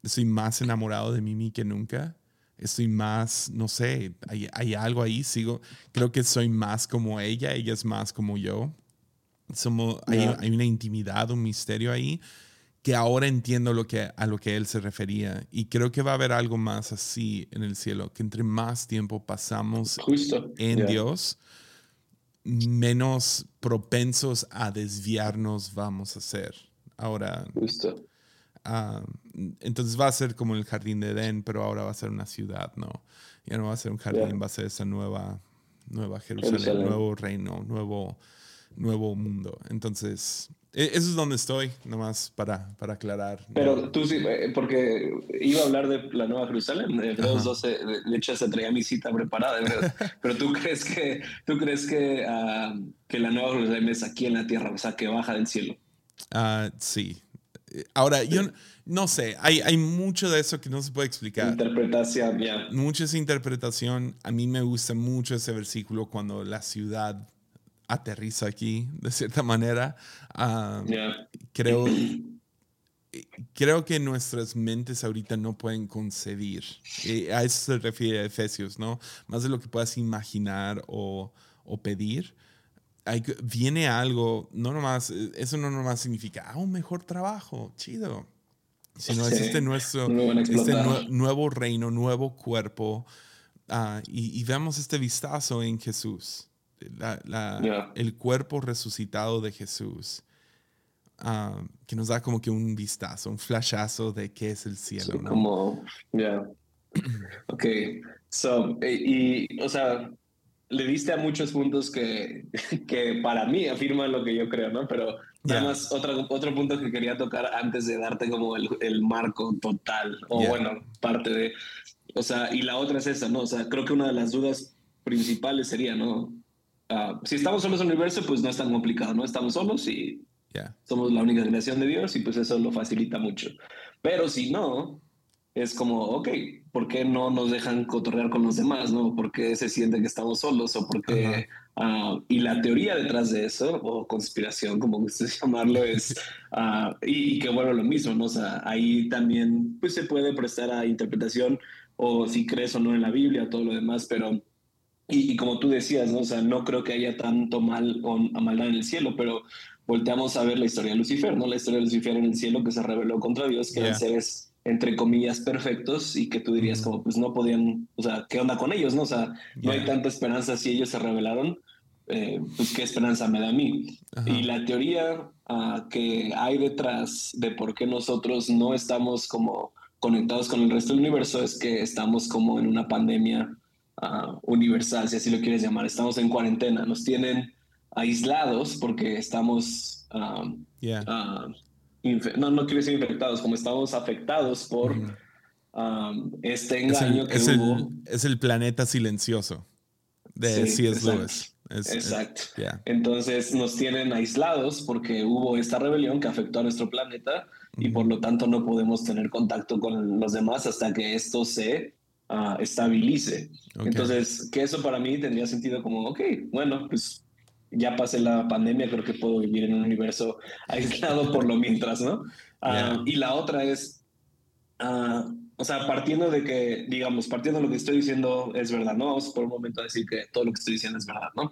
A: estoy más enamorado de Mimi que nunca, estoy más, no sé, hay, hay algo ahí, sigo, creo que soy más como ella, ella es más como yo. Somos, hay, hay una intimidad, un misterio ahí que ahora entiendo lo que, a lo que él se refería. Y creo que va a haber algo más así en el cielo, que entre más tiempo pasamos en Dios, menos propensos a desviarnos vamos a ser. Ahora, ah, entonces va a ser como el jardín de Edén, pero ahora va a ser una ciudad, ¿no? Ya no va a ser un jardín, va a ser esa nueva, nueva Jerusalén, nuevo reino, nuevo, nuevo mundo. Entonces, e, eso es donde estoy, nomás para, para aclarar.
B: Pero tú sí, eh, porque iba a hablar de la Nueva Jerusalén, de 12, de hecho se traía mi cita preparada, pero tú crees que, tú crees que, ah, que la Nueva Jerusalén es aquí en la tierra, o sea, que baja del cielo.
A: Uh, sí. Ahora, yo no sé, hay, hay mucho de eso que no se puede explicar.
B: Interpretación, ya.
A: Mucha esa interpretación. A mí me gusta mucho ese versículo cuando la ciudad aterriza aquí, de cierta manera. Creo, creo que nuestras mentes ahorita no pueden concebir. a eso se refiere a Efesios, ¿no? Más de lo que puedas imaginar o, o pedir. Hay, viene algo, no nomás, eso no nomás significa, ah, un mejor trabajo, chido. Sino es este, nuestro, este nuevo reino, nuevo cuerpo. Ah, y, y veamos este vistazo en Jesús la, el cuerpo resucitado de Jesús, ah, que nos da como que un vistazo, un flashazo de qué es el cielo.
B: Como, ya. ok. So, eh, y, o sea, le diste a muchos puntos que, que para mí afirman lo que yo creo, ¿no? Pero además, otro, otro punto que quería tocar antes de darte como el, el marco total, o bueno, parte de. O sea, y la otra es esa, ¿no? O sea, creo que una de las dudas principales sería, ¿no? Ah, si estamos solos en el universo, pues no es tan complicado, ¿no? Estamos solos y somos la única creación de Dios y pues eso lo facilita mucho. Pero si no, es como, ok, ¿por qué no nos dejan cotorrear con los demás, no? ¿Por qué se sienten que estamos solos o por qué... Ah, y la teoría detrás de eso, o conspiración, como gustes llamarlo, es, uh, y, que bueno, lo mismo, ¿no? O sea, ahí también pues se puede prestar a interpretación o si crees o no en la Biblia, todo lo demás, pero y, como tú decías, ¿no? O sea, no creo que haya tanto mal o maldad en el cielo, pero volteamos a ver la historia de Lucifer, ¿no? La historia de Lucifer en el cielo que se rebeló contra Dios, que eran seres entre comillas perfectos y que tú dirías como pues no podían, o sea, ¿qué onda con ellos, no? O sea, no hay tanta esperanza si ellos se rebelaron, eh, pues qué esperanza me da a mí. Y la teoría ah, que hay detrás de por qué nosotros no estamos como conectados con el resto del universo es que estamos como en una pandemia Ah, universal, si así lo quieres llamar. Estamos en cuarentena, nos tienen aislados porque estamos, ah, no, no quiero decir infectados, como estamos afectados por este engaño
A: es
B: que
A: hubo. es el planeta silencioso de C.S. Lewis.
B: exacto. Entonces nos tienen aislados porque hubo esta rebelión que afectó a nuestro planeta y por lo tanto no podemos tener contacto con los demás hasta que esto se uh, estabilice. Entonces, que eso para mí tendría sentido como, ok, bueno, pues ya pasé la pandemia, creo que puedo vivir en un universo aislado por lo mientras, ¿no? Ah, y la otra es, uh, o sea, partiendo de que, digamos, partiendo de lo que estoy diciendo es verdad, ¿no? Vamos por un momento a decir que todo lo que estoy diciendo es verdad, ¿no?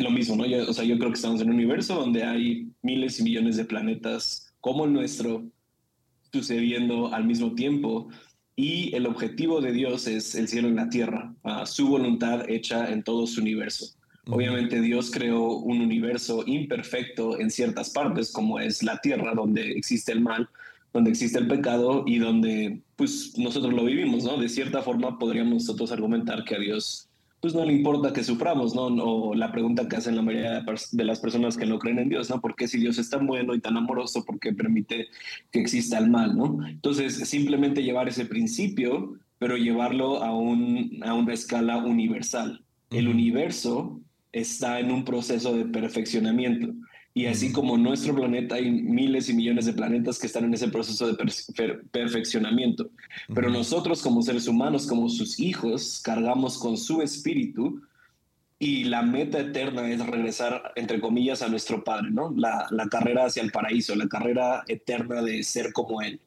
B: lo mismo, ¿no? Yo, o sea, yo creo que estamos en un universo donde hay miles y millones de planetas como el nuestro sucediendo al mismo tiempo y el objetivo de Dios es el cielo en la tierra, su voluntad hecha en todo su universo. Obviamente Dios creó un universo imperfecto en ciertas partes, como es la tierra, donde existe el mal, donde existe el pecado y donde pues nosotros lo vivimos, ¿no? De cierta forma podríamos nosotros argumentar que a Dios pues no le importa que suframos, ¿no? O la pregunta que hacen la mayoría de las personas que no creen en Dios, ¿no? ¿Por qué si Dios es tan bueno y tan amoroso, por qué permite que exista el mal, ¿no? Entonces, simplemente llevar ese principio, pero llevarlo a, un, a una escala universal. El universo está en un proceso de perfeccionamiento. Y así como nuestro planeta, hay miles y millones de planetas que están en ese proceso de perfeccionamiento. Pero nosotros como seres humanos, como sus hijos, cargamos con su espíritu y la meta eterna es regresar, entre comillas, a nuestro Padre, ¿no? La, la carrera hacia el paraíso, la carrera eterna de ser como Él.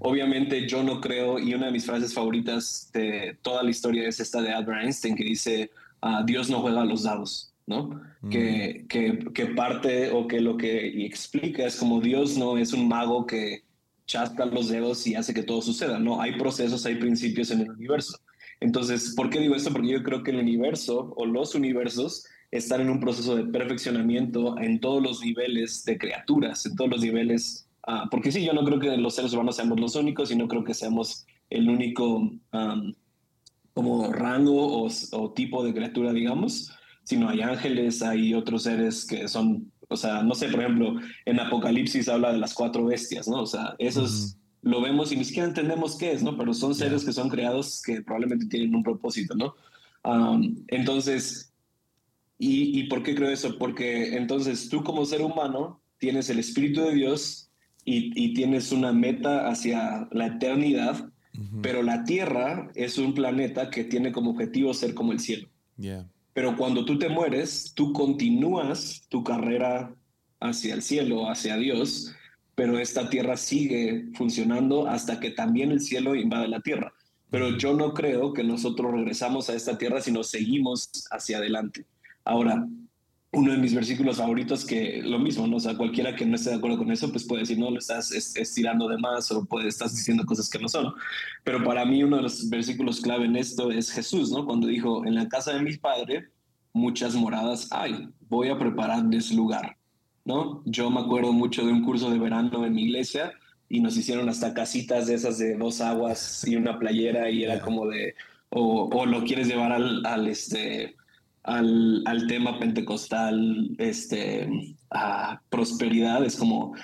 B: Obviamente yo no creo, y una de mis frases favoritas de toda la historia es esta de Albert Einstein, que dice, Dios no juega a los dados. ¿no? Mm. Que, que, parte o que lo que explica es como Dios no es un mago que chasca los dedos y hace que todo suceda, ¿no? Hay procesos, hay principios en el universo. Entonces, ¿por qué digo esto? Porque yo creo que el universo o los universos están en un proceso de perfeccionamiento en todos los niveles de criaturas, en todos los niveles, ah, porque sí, yo no creo que los seres humanos seamos los únicos y no creo que seamos el único como rango o, o tipo de criatura, digamos, sino hay ángeles, hay otros seres que son, o sea, no sé, por ejemplo, en Apocalipsis habla de las cuatro bestias, ¿no? O sea, esos lo vemos y ni siquiera entendemos qué es, ¿no? Pero son seres que son creados que probablemente tienen un propósito, ¿no? entonces, ¿y, ¿y por qué creo eso? Porque entonces tú como ser humano tienes el Espíritu de Dios y, y tienes una meta hacia la eternidad, pero la Tierra es un planeta que tiene como objetivo ser como el cielo. Yeah. Pero cuando tú te mueres, tú continúas tu carrera hacia el cielo, hacia Dios, pero esta tierra sigue funcionando hasta que también el cielo invade la tierra. Pero yo no creo que nosotros regresamos a esta tierra, sino seguimos hacia adelante. Ahora, uno de mis versículos favoritos que lo mismo, ¿no? O sea, cualquiera que no esté de acuerdo con eso, pues puede decir, no, lo estás estirando de más o puede, estás diciendo cosas que no son. Pero para mí uno de los versículos clave en esto es Jesús, ¿no? Cuando dijo, en la casa de mi padre muchas moradas hay, voy a prepararles lugar, ¿no? Yo me acuerdo mucho de un curso de verano en mi iglesia y nos hicieron hasta casitas de esas de dos aguas y una playera y era como de, o, o lo quieres llevar al, al este, al, al, tema pentecostal, este, a prosperidad, es como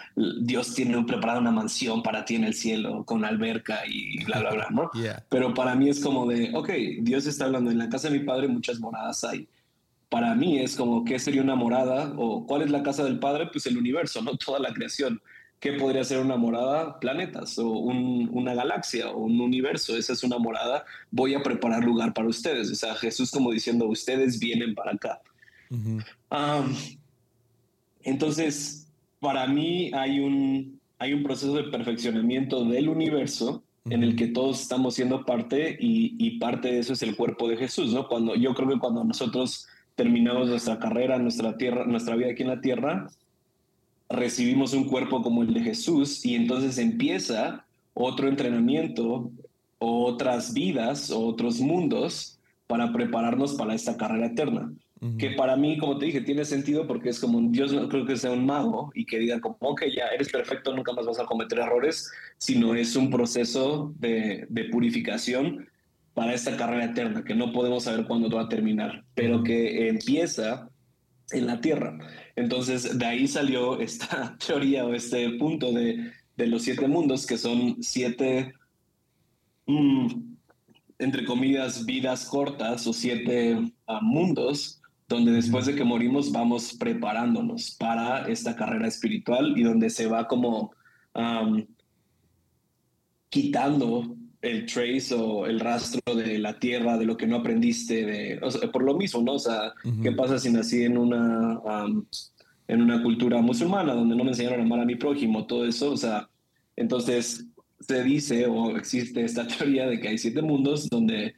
B: Dios tiene preparada una mansión para ti en el cielo con alberca y bla, bla, bla, ¿no? Pero para mí es como de, ok, Dios está hablando, en la casa de mi padre muchas moradas hay para mí es como qué sería una morada o cuál es la casa del Padre, pues el universo, ¿no? Toda la creación. ¿Qué podría ser una morada? Planetas o una galaxia o un universo. Esa es una morada. Voy a preparar lugar para ustedes. O sea, Jesús como diciendo, ustedes vienen para acá. entonces, para mí hay un, hay un proceso de perfeccionamiento del universo en el que todos estamos siendo parte y, y, parte de eso es el cuerpo de Jesús, ¿no? Cuando yo creo que cuando nosotros terminamos nuestra carrera, nuestra, tierra, nuestra vida aquí en la tierra, recibimos un cuerpo como el de Jesús y entonces empieza otro entrenamiento, otras vidas, otros mundos para prepararnos para esta carrera eterna. Que para mí, como te dije, tiene sentido porque es como Dios no creo que sea un mago y que diga como, ok, ya eres perfecto, nunca más vas a cometer errores, sino es un proceso de, de purificación para esta carrera eterna, que no podemos saber cuándo va a terminar, pero que empieza en la Tierra. Entonces, de ahí salió esta teoría o este punto de, de los siete mundos, que son siete, mm, entre comillas, vidas cortas o siete ah, mundos, donde después de que morimos vamos preparándonos para esta carrera espiritual y donde se va como quitando el trace o el rastro de la tierra, de lo que no aprendiste, de, por lo mismo, ¿no? O sea, ¿qué pasa si nací en una, en una cultura musulmana donde no me enseñaron a amar a mi prójimo, todo eso? O sea, entonces se dice o existe esta teoría de que hay siete mundos donde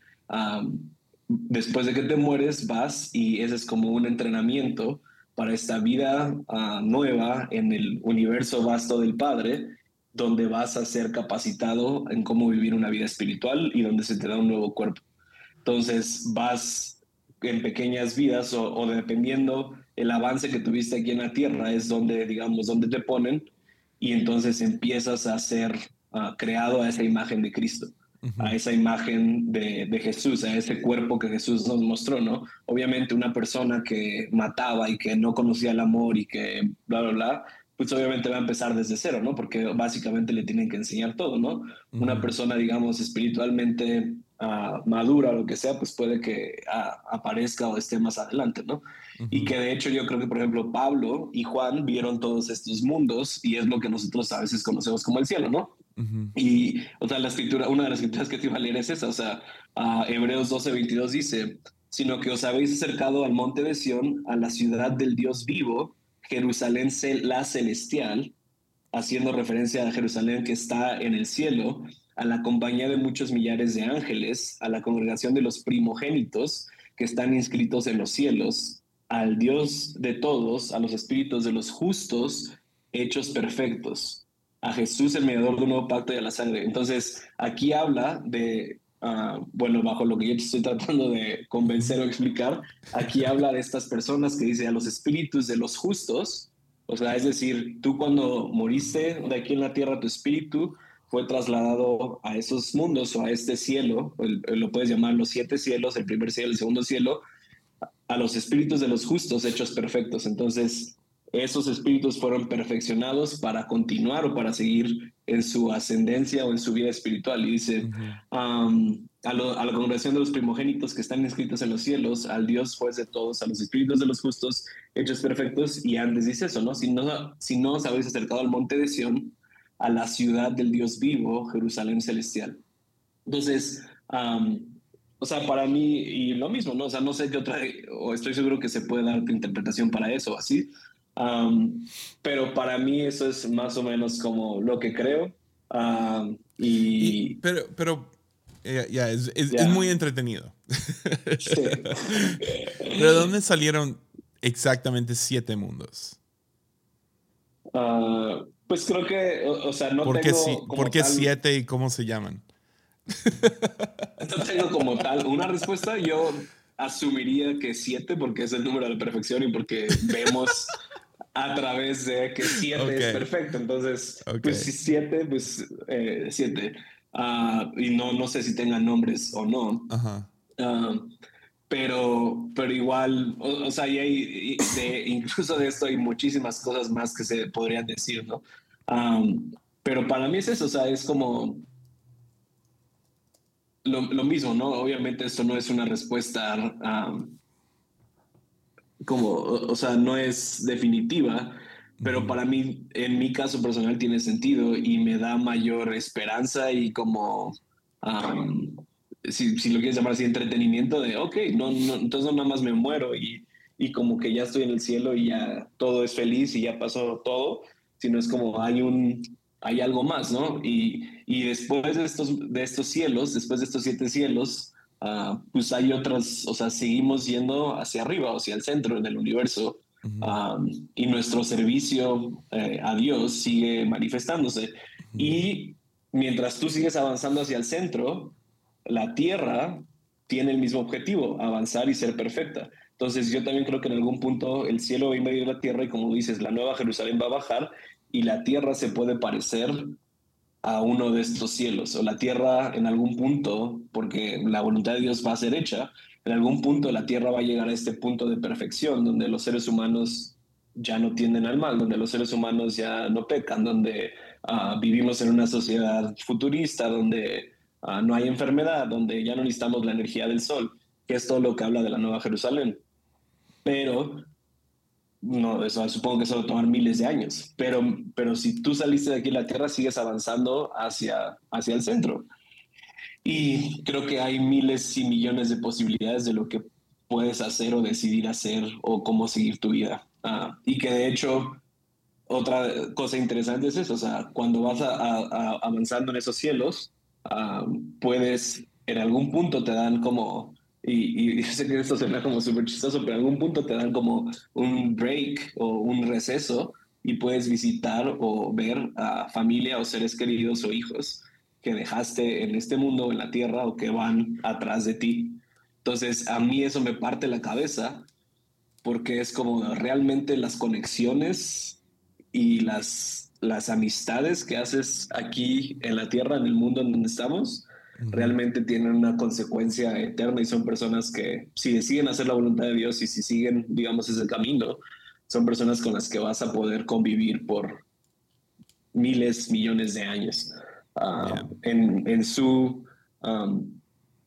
B: después de que te mueres vas y ese es como un entrenamiento para esta vida ah, nueva en el universo vasto del Padre donde vas a ser capacitado en cómo vivir una vida espiritual y donde se te da un nuevo cuerpo. Entonces vas en pequeñas vidas o, dependiendo el avance que tuviste aquí en la tierra es donde, digamos, donde te ponen y entonces empiezas a ser ah, creado a esa imagen de Cristo. a esa imagen de, de, Jesús, a ese cuerpo que Jesús nos mostró, ¿no? Obviamente una persona que mataba y que no conocía el amor y que bla, bla, bla, pues obviamente va a empezar desde cero, ¿no? Porque básicamente le tienen que enseñar todo, ¿no? Una persona, digamos, espiritualmente uh, madura o lo que sea, pues puede que uh, aparezca o esté más adelante, ¿no? Y que de hecho yo creo que, por ejemplo, Pablo y Juan vieron todos estos mundos y es lo que nosotros a veces conocemos como el cielo, ¿no? Y, o sea, la escritura, una de las escrituras que te iba a leer es esa, o sea, uh, Hebreos 12, 22 dice, sino que os habéis acercado al monte de Sión, a la ciudad del Dios vivo, Jerusalén la celestial, haciendo referencia a Jerusalén que está en el cielo, a la compañía de muchos millares de ángeles, a la congregación de los primogénitos que están inscritos en los cielos, al Dios de todos, a los espíritus de los justos hechos perfectos, a Jesús el mediador de un nuevo pacto y la sangre. Entonces, aquí habla de, uh, bueno, bajo lo que yo te estoy tratando de convencer o explicar, aquí habla de estas personas que dice a los espíritus de los justos, o sea, es decir, tú cuando moriste de aquí en la tierra, tu espíritu fue trasladado a esos mundos o a este cielo, lo puedes llamar los siete cielos, el primer cielo, el segundo cielo, a los espíritus de los justos hechos perfectos. Entonces, esos espíritus fueron perfeccionados para continuar o para seguir en su ascendencia o en su vida espiritual. Y dice, a, la congregación de los primogénitos que están inscritos en los cielos, al Dios juez de todos, a los espíritus de los justos hechos perfectos. Y antes dice eso, ¿no? Si no, si no os habéis acercado al monte de Sión, a la ciudad del Dios vivo, Jerusalén celestial. Entonces, o sea, para mí, y lo mismo, ¿no? O sea, no sé qué otra, o estoy seguro que se puede dar interpretación para eso, así. Pero para mí eso es más o menos como lo que creo. y,
A: pero, pero ya, es, es, muy entretenido. Sí. ¿de dónde salieron exactamente siete mundos?
B: Uh, pues creo que, o, sea, no
A: ¿Por
B: tengo.
A: ¿Por qué siete y cómo se llaman?
B: No tengo como tal una respuesta. Yo asumiría que siete porque es el número de perfección y porque vemos a través de que siete es perfecto. Entonces, pues si siete, pues eh, siete. Ah, y no, no sé si tengan nombres o no. Ajá. Ah, pero, pero igual, o, sea, y hay, de, incluso de esto hay muchísimas cosas más que se podrían decir, ¿no? pero para mí es eso, o sea, es como lo, lo mismo, ¿no? Obviamente esto no es una respuesta como, o, sea, no es definitiva, pero para mí, en mi caso personal, tiene sentido y me da mayor esperanza y como si, si, lo quieres llamar así, entretenimiento de, ok, no, no, entonces nada más me muero y, y como que ya estoy en el cielo y ya todo es feliz y ya pasó todo, sino es como hay un, hay algo más, ¿no? Y, y después de estos, de estos cielos, después de estos siete cielos, uh, pues hay otras, o sea, seguimos yendo hacia arriba, hacia el centro del universo. Um, y nuestro servicio eh, a Dios sigue manifestándose. Y mientras tú sigues avanzando hacia el centro, la tierra tiene el mismo objetivo, avanzar y ser perfecta. Entonces yo también creo que en algún punto el cielo va a invadir la tierra y como dices, la nueva Jerusalén va a bajar y la tierra se puede parecer a uno de estos cielos o la tierra en algún punto, porque la voluntad de Dios va a ser hecha, en algún punto la tierra va a llegar a este punto de perfección donde los seres humanos ya no tienden al mal, donde los seres humanos ya no pecan, donde ah, vivimos en una sociedad futurista, donde Ah, no hay enfermedad, donde ya no necesitamos la energía del sol, que es todo lo que habla de la Nueva Jerusalén. Pero, no, eso supongo que eso va a tomar miles de años, pero, pero si tú saliste de aquí a la Tierra, sigues avanzando hacia, hacia el centro. Y creo que hay miles y millones de posibilidades de lo que puedes hacer o decidir hacer o cómo seguir tu vida. Ah, y que de hecho, otra cosa interesante es eso, o sea, cuando vas avanzando en esos cielos, puedes, en algún punto te dan como, y, y sé que esto suena como súper chistoso, pero en algún punto te dan como un break o un receso y puedes visitar o ver a familia o seres queridos o hijos que dejaste en este mundo, en la tierra o que van atrás de ti. Entonces, a mí eso me parte la cabeza porque es como realmente las conexiones y las las amistades que haces aquí en la tierra, en el mundo en donde estamos, realmente tienen una consecuencia eterna y son personas que si deciden hacer la voluntad de Dios y si siguen, digamos, ese camino, son personas con las que vas a poder convivir por miles, millones de años. Ah, en, en, su, um,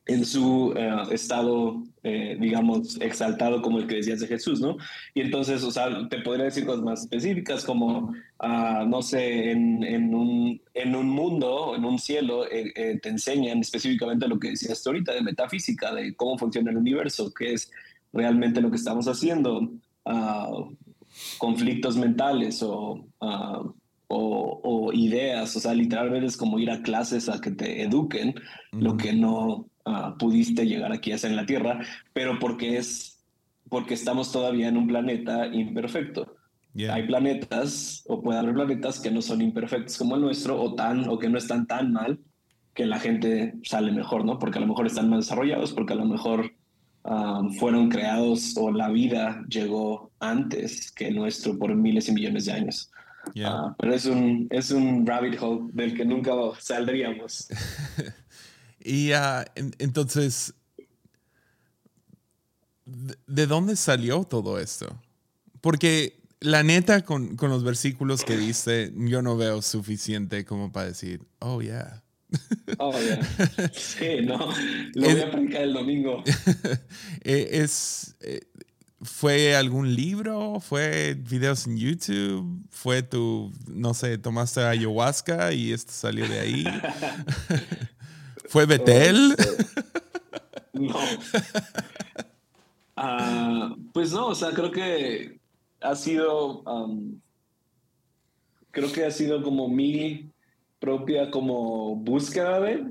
B: en su eh, estado eh, digamos, exaltado como el que decías de Jesús, ¿no? Y entonces, o sea, te podría decir cosas más específicas como, uh, no sé, en, en, un, en un mundo, en un cielo, eh, eh, te enseñan específicamente lo que decías ahorita de metafísica, de cómo funciona el universo, qué es realmente lo que estamos haciendo, uh, conflictos mentales o, uh, o, o, ideas, o sea, literalmente es como ir a clases a que te eduquen, lo que no Ah, pudiste llegar aquí a ser en la Tierra, pero porque es porque estamos todavía en un planeta imperfecto. Hay planetas, o puede haber planetas que no son imperfectos como el nuestro, o tan, o que no están tan mal que la gente sale mejor, ¿no? Porque a lo mejor están más desarrollados, porque a lo mejor ah, fueron creados o la vida llegó antes que el nuestro por miles y millones de años. Ah, pero es un, es un rabbit hole del que nunca saldríamos.
A: Y uh, entonces, ¿de dónde salió todo esto? Porque la neta, con, con, los versículos que dice, yo no veo suficiente como para decir, oh, yeah.
B: Oh, yeah. Sí, no. Lo voy a predicar el domingo.
A: E, es, eh, ¿Fue algún libro? ¿Fue videos en YouTube? ¿Fue tu, no sé, tomaste ayahuasca y esto salió de ahí? ¿Fue Betel?
B: no. Ah, pues no, o sea, creo que ha sido, creo que ha sido como mi propia como búsqueda de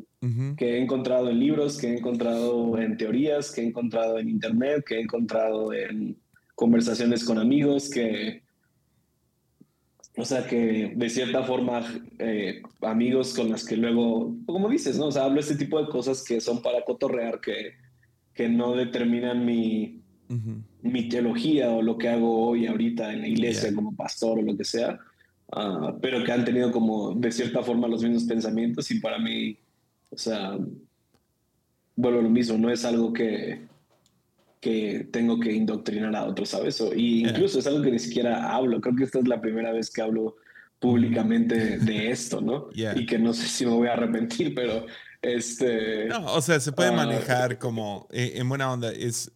B: que he encontrado en libros, que he encontrado en teorías, que he encontrado en internet, que he encontrado en conversaciones con amigos, que o sea que de cierta forma eh, amigos con las que luego, como dices, ¿no? O sea, hablo este tipo de cosas que son para cotorrear, que, que no determinan mi, mi teología o lo que hago hoy ahorita en la iglesia como pastor o lo que sea, ah, pero que han tenido como de cierta forma los mismos pensamientos y para mí, o sea, vuelvo a lo mismo, no es algo que, que tengo que indoctrinar a otros, ¿sabes? y incluso es algo que ni siquiera hablo. Creo que esta es la primera vez que hablo públicamente de esto, ¿no? Y que no sé si me voy a arrepentir, pero este...
A: No, o sea, se puede ah, manejar como, eh, en buena onda, es...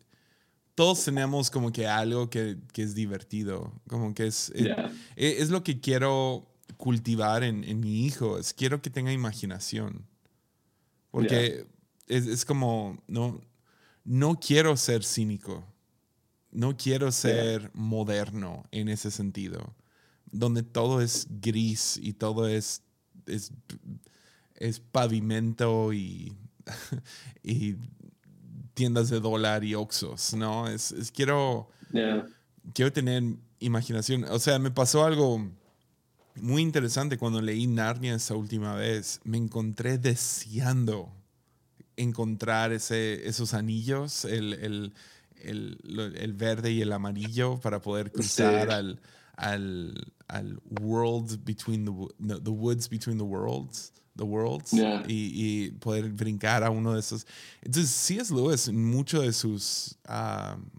A: Todos tenemos como que algo que, que es divertido, como que es, eh, eh, es, lo que quiero cultivar en, en, mi hijo, es quiero que tenga imaginación. Porque es, es, como, no, no quiero ser cínico, no quiero ser moderno en ese sentido, donde todo es gris y todo es, es, pavimento y, y, tiendas de dólar y oxos, ¿no? Es, quiero, quiero tener imaginación. O sea, me pasó algo muy interesante cuando leí Narnia esa última vez. Me encontré deseando encontrar ese, esos anillos, el, el, el, el, verde y el amarillo, para poder cruzar al, al, al, world between the, the woods between the worlds. The Worlds y, y, poder brincar a uno de esos. Entonces, C.S. Lewis, en muchas de sus um,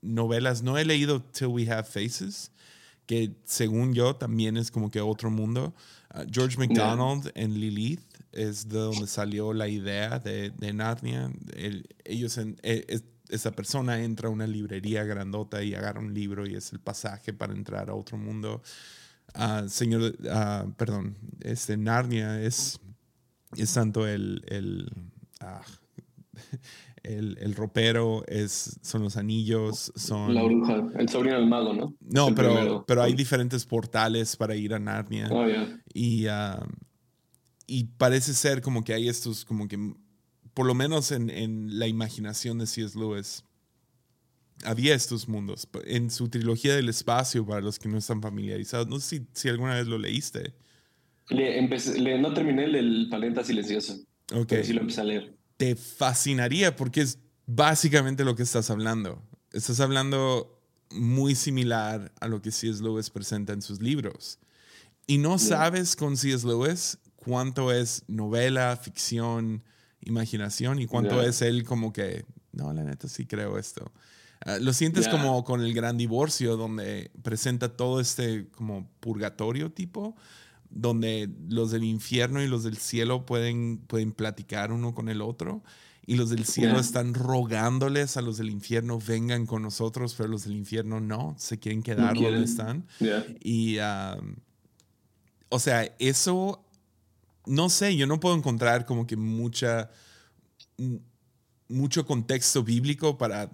A: novelas, no he leído Till We Have Faces, que según yo también es como que otro mundo. Uh, George MacDonald en Lilith es de donde salió la idea de, de Narnia. ellos e, esa persona entra a una librería grandota y agarra un libro y es el pasaje para entrar a otro mundo. Uh, señor, uh, perdón, este Narnia es, es tanto el, el, uh, el, el, ropero, es, son los anillos, son...
B: La bruja, el sobrino del mago, ¿no? No,
A: pero, pero hay diferentes portales para ir a Narnia.
B: Oh, yeah.
A: Y y parece ser como que hay estos, como que, por lo menos en, en la imaginación de C.S. Lewis, había estos mundos. En su trilogía del espacio, para los que no están familiarizados, no sé si, si alguna vez lo leíste.
B: Le empecé, le, no terminé el, el Planeta Silencioso. Ok. Pero sí lo empecé a leer.
A: Te fascinaría porque es básicamente lo que estás hablando. Estás hablando muy similar a lo que C.S. Lewis presenta en sus libros. Y no sabes con C.S. Lewis cuánto es novela, ficción, imaginación y cuánto es él como que, no, la neta sí creo esto. Ah, lo sientes como con el gran divorcio, donde presenta todo este como purgatorio tipo, donde los del infierno y los del cielo pueden, pueden platicar uno con el otro. Y los del cielo están rogándoles a los del infierno, vengan con nosotros, pero los del infierno no, se quieren quedar donde están. Y, o sea, eso, no sé, yo no puedo encontrar como que mucha mucho contexto bíblico para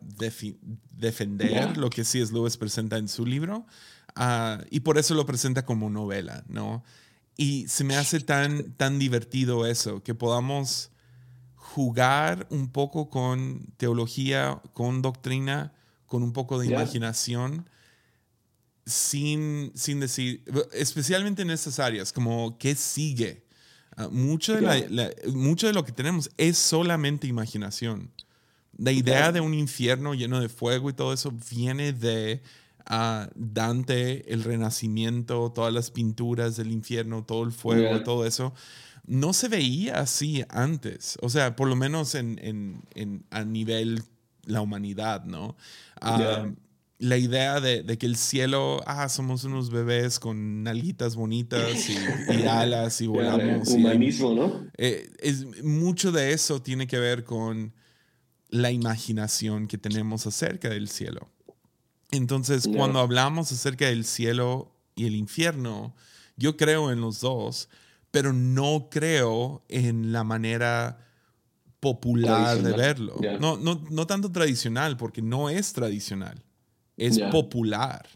A: defender lo que C.S. Lewis presenta en su libro. Ah, y por eso lo presenta como novela, ¿no? Y se me hace tan, tan divertido eso, que podamos jugar un poco con teología, con doctrina, con un poco de imaginación, sin, sin decir, especialmente en estas áreas, como qué sigue, Ah, mucho, de mucho de lo que tenemos es solamente imaginación. La idea de un infierno lleno de fuego y todo eso viene de ah, Dante, el Renacimiento, todas las pinturas del infierno, todo el fuego, todo eso. No se veía así antes, o sea, por lo menos en, a nivel la humanidad, ¿no? Ah, la idea de, que el cielo, ah, somos unos bebés con nalguitas bonitas y, alas y volamos.
B: Humanismo, ¿no?
A: Eh, es, mucho de eso tiene que ver con la imaginación que tenemos acerca del cielo. Entonces, cuando hablamos acerca del cielo y el infierno, yo creo en los dos, pero no creo en la manera popular de verlo. No, no, no tanto tradicional, porque no es tradicional es popular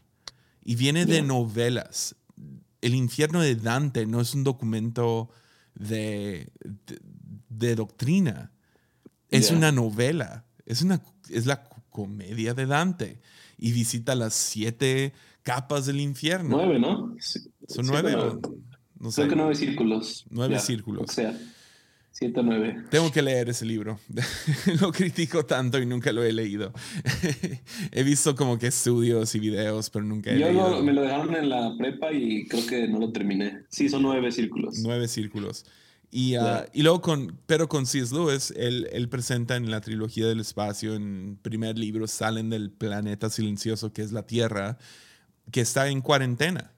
A: y viene de novelas. El infierno de Dante no es un documento de, de, doctrina, es una novela, es, una, es la comedia de Dante y visita las siete capas del infierno.
B: Nueve, ¿no?
A: Son nueve.
B: No, sé. Creo que nueve círculos.
A: Nueve círculos.
B: O sea. 109.
A: Tengo que leer ese libro. lo critico tanto y nunca lo he leído. he visto como que estudios y videos, pero nunca he leído.
B: Yo me lo dejaron en la prepa y creo que no lo terminé. Sí, son nueve círculos.
A: Nueve círculos. Y, ah, y luego con, pero con C.S. Lewis, él, él, presenta en la trilogía del espacio, en primer libro, salen del planeta silencioso que es la Tierra, que está en cuarentena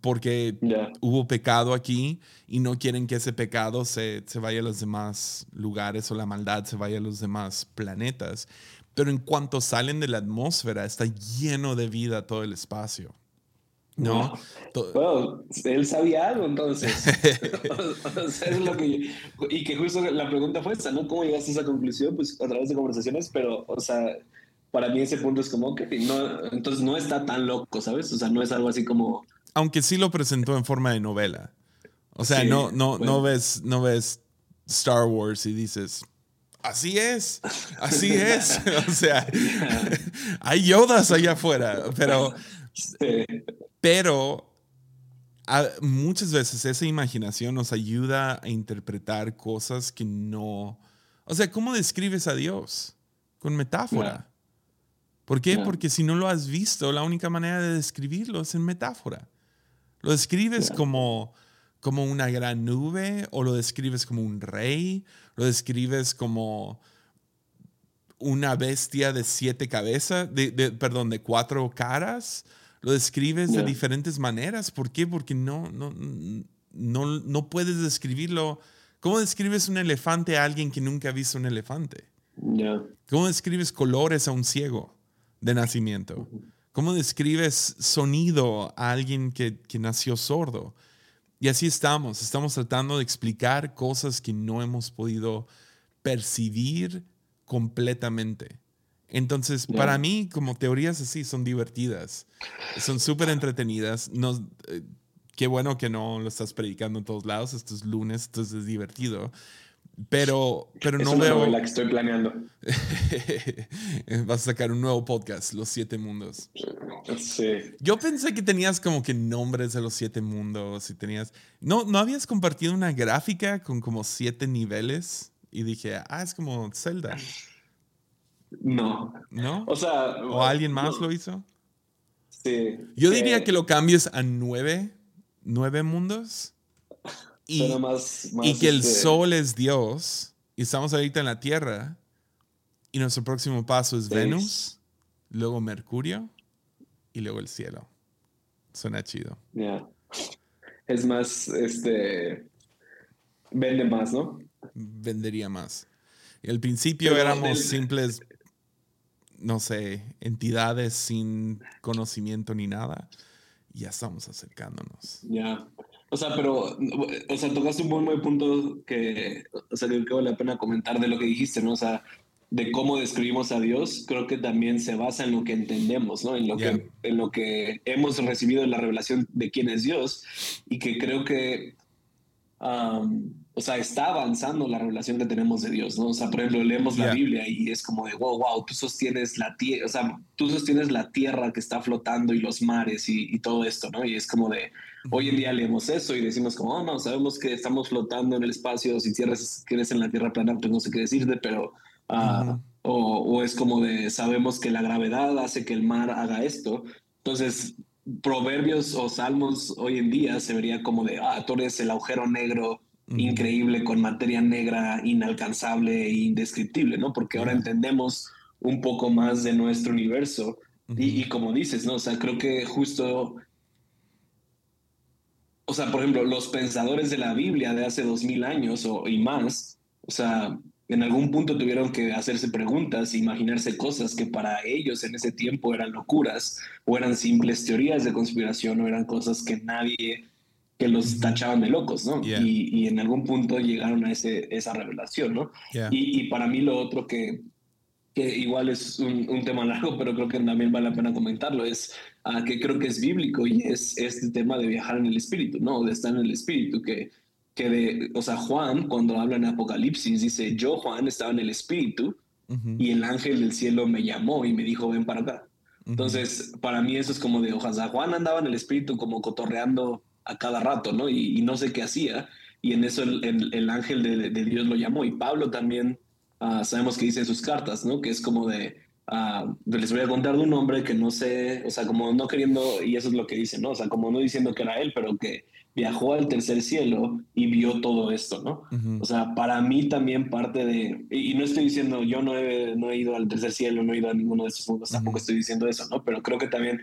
A: porque hubo pecado aquí y no quieren que ese pecado se, se, vaya a los demás lugares o la maldad se vaya a los demás planetas. Pero en cuanto salen de la atmósfera, está lleno de vida todo el espacio. ¿No?
B: Bueno, él sabía algo entonces. es lo que, y que justo la pregunta fue esa, ¿no? ¿Cómo llegaste a esa conclusión? Pues a través de conversaciones, pero, o sea, para mí ese punto es como que no, entonces no está tan loco, ¿sabes? O sea, no es algo así como
A: aunque sí lo presentó en forma de novela. O sea, no, no, no, ves, no ves Star Wars y dices, así es, así es. o sea, hay yodas allá afuera, pero, pero muchas veces esa imaginación nos ayuda a interpretar cosas que no... O sea, ¿cómo describes a Dios? Con metáfora. ¿Por qué? Porque si no lo has visto, la única manera de describirlo es en metáfora. ¿Lo describes como, como una gran nube o lo describes como un rey? ¿Lo describes como una bestia de siete cabezas, de, perdón, de cuatro caras? ¿Lo describes de diferentes maneras? ¿Por qué? Porque no, no, no, no puedes describirlo. ¿Cómo describes un elefante a alguien que nunca ha visto un elefante? ¿Cómo describes colores a un ciego de nacimiento? ¿Cómo describes sonido a alguien que, nació sordo? Y así estamos, estamos tratando de explicar cosas que no hemos podido percibir completamente. Entonces, para mí, como teorías así, son divertidas, son súper entretenidas. Eh, qué bueno que no lo estás predicando en todos lados, esto es lunes, esto es divertido. Pero, pero no veo.
B: la que estoy planeando.
A: Vas a sacar un nuevo podcast, Los Siete Mundos.
B: Sí.
A: Yo pensé que tenías como que nombres de los siete mundos y tenías. ¿No, ¿No habías compartido una gráfica con como siete niveles? Y dije, ah, es como Zelda.
B: No.
A: ¿No?
B: O sea.
A: ¿O alguien más lo hizo?
B: Sí.
A: Yo diría que lo cambies a nueve. ¿Nueve mundos? Y, y que el este sol es Dios y estamos ahorita en la Tierra y nuestro próximo paso es Venus, luego Mercurio y luego el cielo. Suena chido.
B: Ya. Es más, este, vende más, ¿no?
A: Vendería más. Y al principio éramos simples, no sé, entidades sin conocimiento ni nada. Ya estamos acercándonos.
B: Ya. O sea, pero, o sea, tocaste un buen, buen punto que, o sea, que vale la pena comentar de lo que dijiste, ¿no? O sea, de cómo describimos a Dios, creo que también se basa en lo que entendemos, ¿no? En lo, que, en lo que hemos recibido en la revelación de quién es Dios y que creo que, o sea, está avanzando la revelación que tenemos de Dios, ¿no? O sea, por ejemplo, leemos la Biblia y es como de, wow, wow, tú sostienes la tierra, o sea, tú sostienes la tierra que está flotando y los mares y, y todo esto, ¿no? Y es como de, hoy en día leemos eso y decimos como, oh, no, sabemos que estamos flotando en el espacio, si tierras, quieres en la tierra plana, pues no sé qué decirte, pero Ah, o, es como de sabemos que la gravedad hace que el mar haga esto. Entonces, proverbios o salmos hoy en día se vería como de, ah, tú eres el agujero negro increíble con materia negra inalcanzable e indescriptible, ¿no? Porque ahora entendemos un poco más de nuestro universo. y, y, como dices, ¿no? O sea, creo que justo... O sea, por ejemplo, los pensadores de la Biblia de hace dos mil años o, y más, o sea, en algún punto tuvieron que hacerse preguntas, imaginarse cosas que para ellos en ese tiempo eran locuras o eran simples teorías de conspiración o eran cosas que nadie, que los tachaban de locos, ¿no? Y, en algún punto llegaron a ese, esa revelación, ¿no? Y, para mí lo otro que, que igual es un, tema largo, pero creo que también vale la pena comentarlo, es uh, que creo que es bíblico y es este tema de viajar en el espíritu, ¿no? De estar en el espíritu, que que de, o sea, Juan, cuando habla en Apocalipsis, dice, yo, Juan, estaba en el Espíritu y el ángel del cielo me llamó y me dijo, ven para acá. Entonces, para mí eso es como de hojas. Juan andaba en el Espíritu como cotorreando a cada rato, ¿no? Y, no sé qué hacía. Y en eso el, el, ángel de, de, Dios lo llamó. Y Pablo también, ah, sabemos que dice en sus cartas, ¿no? Que es como de, uh, les voy a contar de un hombre que no sé, o sea, como no queriendo, y eso es lo que dice, ¿no? O sea, como no diciendo que era él, pero que viajó al tercer cielo y vio todo esto, ¿no? O sea, para mí también parte de, y, no estoy diciendo, yo no he, no he ido al tercer cielo, no he ido a ninguno de estos mundos, tampoco estoy diciendo eso, ¿no? Pero creo que también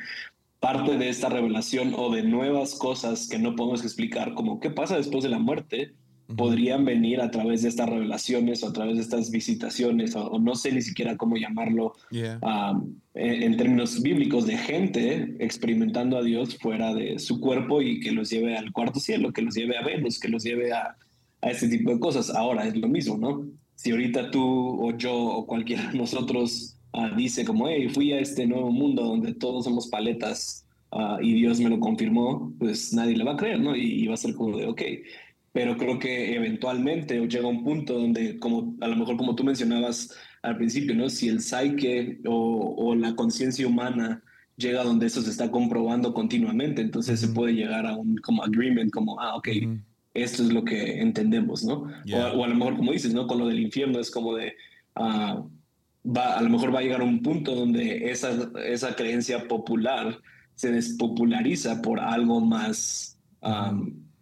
B: parte de esta revelación o de nuevas cosas que no podemos explicar, como qué pasa después de la muerte, podrían venir a través de estas revelaciones o a través de estas visitaciones, o, no sé ni siquiera cómo llamarlo en, términos bíblicos, de gente experimentando a Dios fuera de su cuerpo y que los lleve al cuarto cielo, que los lleve a Venus, que los lleve a, a este tipo de cosas. Ahora es lo mismo, ¿no? Si ahorita tú o yo o cualquiera de nosotros ah, dice como, hey, fui a este nuevo mundo donde todos somos paletas ah, y Dios me lo confirmó, pues nadie le va a creer, ¿no? Y, y va a ser como de, ok pero creo que eventualmente llega un punto donde, como a lo mejor como tú mencionabas al principio, ¿no? Si el psyche o, o la conciencia humana llega donde eso se está comprobando continuamente, entonces se puede llegar a un como agreement, como, ah, ok, esto es lo que entendemos, ¿no? O, a lo mejor, como dices, ¿no? Con lo del infierno es como de, ah, va, a lo mejor va a llegar a un punto donde esa, esa creencia popular se despopulariza por algo más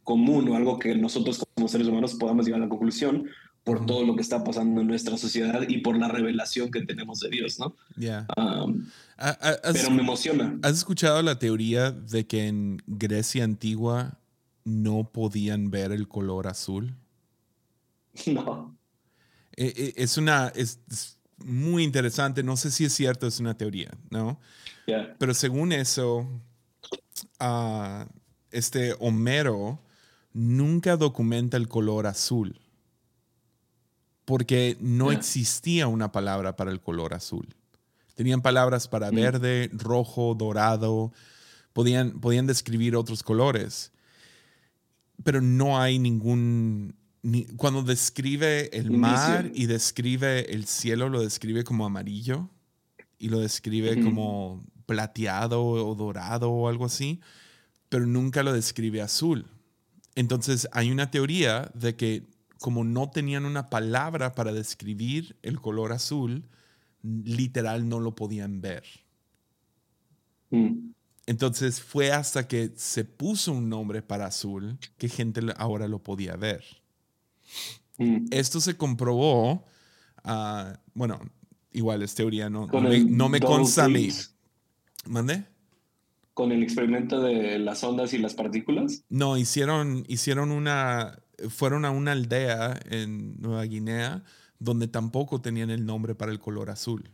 B: común o algo que nosotros como seres humanos podamos llegar a la conclusión por todo lo que está pasando en nuestra sociedad y por la revelación que tenemos de Dios, ¿no?
A: Ya.
B: pero me emociona.
A: ¿Has escuchado la teoría de que en Grecia antigua no podían ver el color azul?
B: No.
A: E, e, es una. Es, muy interesante. No sé si es cierto, es una teoría, ¿no? Pero según eso, uh, este Homero nunca documenta el color azul, porque no existía una palabra para el color azul. Tenían palabras para mm. verde, rojo, dorado, podían, podían describir otros colores, pero no hay ningún... cuando describe el mar y describe el cielo, lo describe como amarillo y lo describe como plateado o dorado o algo así, pero nunca lo describe azul. Entonces hay una teoría de que como no tenían una palabra para describir el color azul, literal no lo podían ver.
B: Mm.
A: Entonces fue hasta que se puso un nombre para azul que gente ahora lo podía ver. Mm. Esto se comprobó, uh, bueno, igual es teoría, no, no me, no me consta a mí. ¿Mande?
B: ¿Con el experimento de las ondas y las partículas?
A: No, hicieron, hicieron una, fueron a una aldea en Nueva Guinea donde tampoco tenían el nombre para el color azul.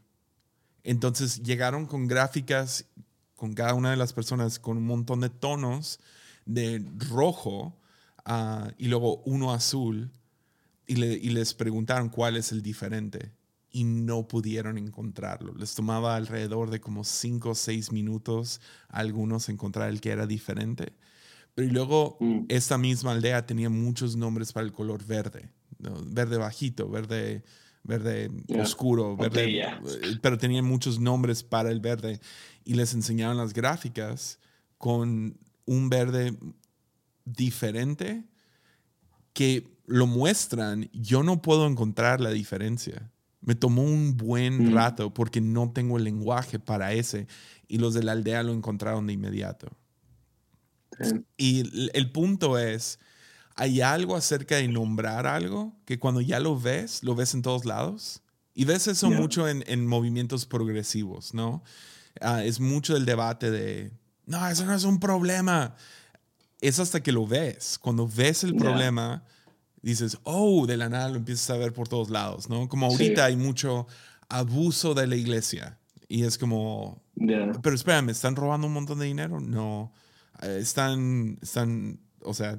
A: Entonces llegaron con gráficas con cada una de las personas con un montón de tonos de rojo ah, y luego uno azul y, les preguntaron cuál es el diferente y no pudieron encontrarlo. Les tomaba alrededor de como cinco o seis minutos a algunos encontrar el que era diferente. Pero luego mm. esta misma aldea tenía muchos nombres para el color verde, verde bajito, verde verde oscuro, verde, eh, pero tenían muchos nombres para el verde y les enseñaban las gráficas con un verde diferente que lo muestran, yo no puedo encontrar la diferencia. Me tomó un buen mm. rato porque no tengo el lenguaje para ese y los de la aldea lo encontraron de inmediato. Y el punto es, hay algo acerca de nombrar algo que cuando ya lo ves, lo ves en todos lados. Y ves eso mucho en, movimientos progresivos, ¿no? Ah, es mucho el debate de, no, eso no es un problema. Es hasta que lo ves. Cuando ves el problema, dices, oh, de la nada lo empiezas a ver por todos lados, ¿no? Como ahorita hay mucho abuso de la iglesia. Y es como, pero espérame, ¿están robando un montón de dinero? No. Eh, están, están, o sea,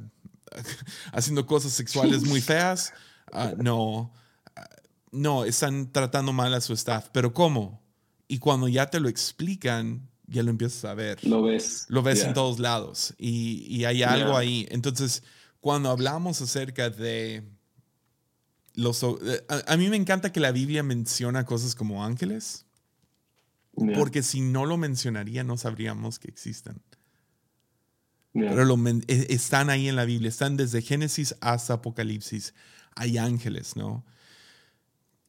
A: haciendo cosas sexuales muy feas. Ah, no, ah, no, están tratando mal a su staff. Pero ¿cómo? Y cuando ya te lo explican, ya lo empiezas a ver.
B: Lo ves.
A: Lo ves en todos lados. Y, y hay algo ahí. Entonces, cuando hablamos acerca de los... Eh, a, mí me encanta que la Biblia menciona cosas como ángeles. Porque si no lo mencionaría, no sabríamos que existen. Pero lo, e, están ahí en la Biblia, están desde Génesis hasta Apocalipsis. Hay ángeles, ¿no?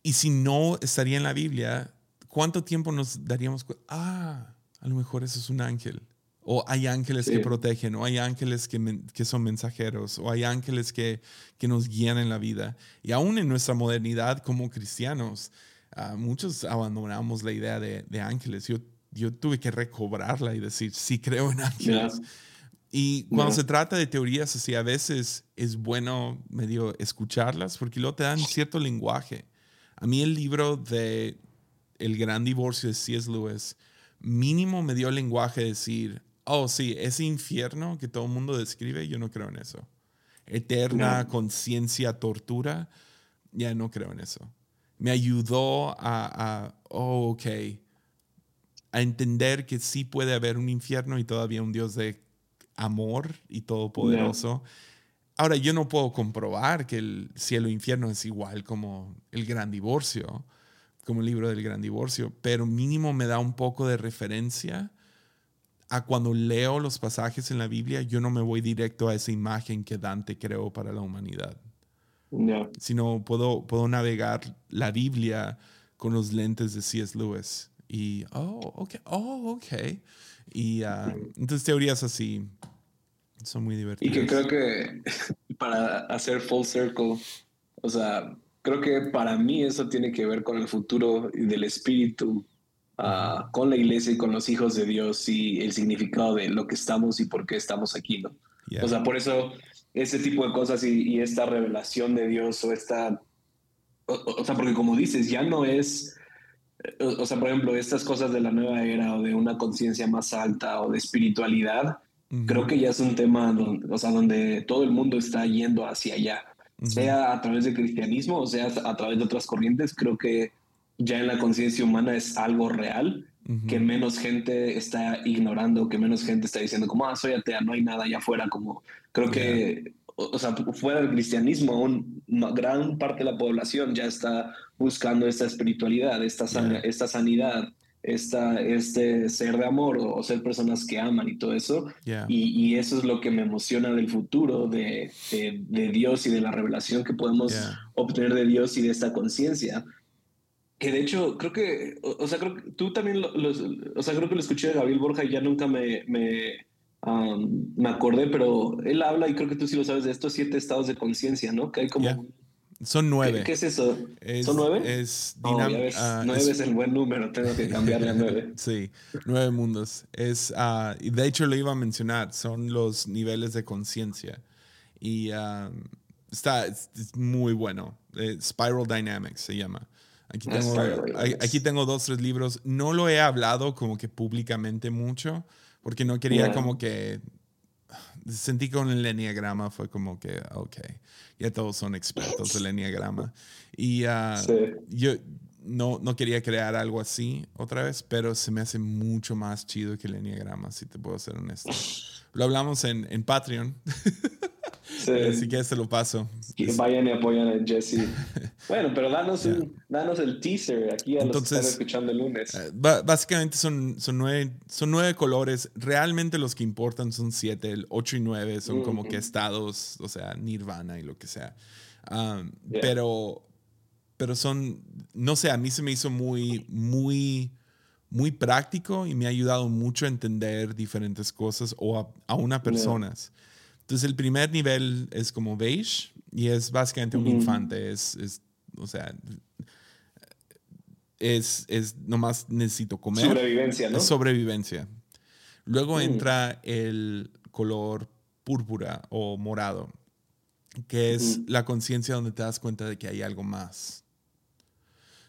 A: Y si no estaría en la Biblia, ¿cuánto tiempo nos daríamos cuenta? Ah, a lo mejor eso es un ángel. O hay ángeles que protegen, o hay ángeles que, que, son mensajeros, o hay ángeles que, que, nos guían en la vida. Y aún en nuestra modernidad como cristianos, uh, muchos abandonamos la idea de, de, ángeles. Yo, yo tuve que recobrarla y decir, sí creo en ángeles. Y cuando se trata de teorías así, a veces es bueno medio escucharlas porque luego te dan cierto lenguaje. A mí el libro de El gran divorcio de C.S. Lewis mínimo me dio lenguaje de decir, oh sí, ese infierno que todo el mundo describe, yo no creo en eso. Eterna conciencia, tortura, ya no creo en eso. Me ayudó a, a, oh, ok, a entender que sí puede haber un infierno y todavía un Dios de amor y todopoderoso. Ahora, yo no puedo comprobar que el cielo e infierno es igual como el gran divorcio, como el libro del gran divorcio, pero mínimo me da un poco de referencia a cuando leo los pasajes en la Biblia, yo no me voy directo a esa imagen que Dante creó para la humanidad. Sino puedo, puedo navegar la Biblia con los lentes de C.S. Lewis. Y, oh, ok, oh, ok. Y uh, entonces teorías así son muy divertidas.
B: Y que creo que para hacer full circle, o sea, creo que para mí eso tiene que ver con el futuro del espíritu, uh, con la iglesia y con los hijos de Dios y el significado de lo que estamos y por qué estamos aquí, ¿no? O sea, por eso ese tipo de cosas y, y esta revelación de Dios o esta, o, sea, porque como dices, ya no es o sea, por ejemplo, estas cosas de la nueva era o de una conciencia más alta o de espiritualidad, creo que ya es un tema donde, o sea, donde todo el mundo está yendo hacia allá, sea a través del cristianismo o sea a través de otras corrientes, creo que ya en la conciencia humana es algo real que menos gente está ignorando, que menos gente está diciendo como, ah, soy atea, no hay nada allá afuera, como creo que o sea, fuera del cristianismo, una gran parte de la población ya está buscando esta espiritualidad, esta, esta sanidad, esta, este ser de amor o, ser personas que aman y todo eso. Y, eso es lo que me emociona del futuro, de, de, Dios y de la revelación que podemos obtener de Dios y de esta conciencia. Que de hecho, creo que, o, sea, creo que tú también, lo, o sea, creo que lo escuché de Gabriel Borja y ya nunca me, me, me acordé, pero él habla y creo que tú sí lo sabes de estos siete estados de conciencia, ¿no? Que hay como...
A: Son nueve.
B: ¿Qué, es eso? ¿Son nueve?
A: Es
B: ah, nueve es, el buen número, tengo que cambiarle a nueve.
A: sí, nueve mundos. Es, uh, y de hecho lo iba a mencionar, son los niveles de conciencia. Y está es, muy bueno. Eh, Spiral Dynamics se llama. Aquí tengo, aquí tengo dos, tres libros. No lo he hablado como que públicamente mucho, porque no quería como que... Sentí con el enneagrama fue como que, ok, ya todos son expertos del enneagrama. Y ah, yo no, no quería crear algo así otra vez, pero se me hace mucho más chido que el enneagrama, si te puedo ser honesto. Lo hablamos en, en Patreon. Sí. Así que se lo paso.
B: vayan y apoyan a Jesse. Bueno, pero danos, danos el teaser aquí a los que están escuchando el lunes. Eh,
A: básicamente son, son, nueve, son nueve colores. Realmente los que importan son siete. El ocho y nueve son como que estados, o sea, nirvana y lo que sea. Um, pero, pero son, no sé, a mí se me hizo muy, muy muy práctico y me ha ayudado mucho a entender diferentes cosas o a, a una personas. Entonces el primer nivel es como beige y es básicamente un infante, es, es, o sea, es, es nomás necesito comer.
B: Sobrevivencia, ¿no?
A: Es sobrevivencia. Luego mm. entra el color púrpura o morado, que es la conciencia donde te das cuenta de que hay algo más.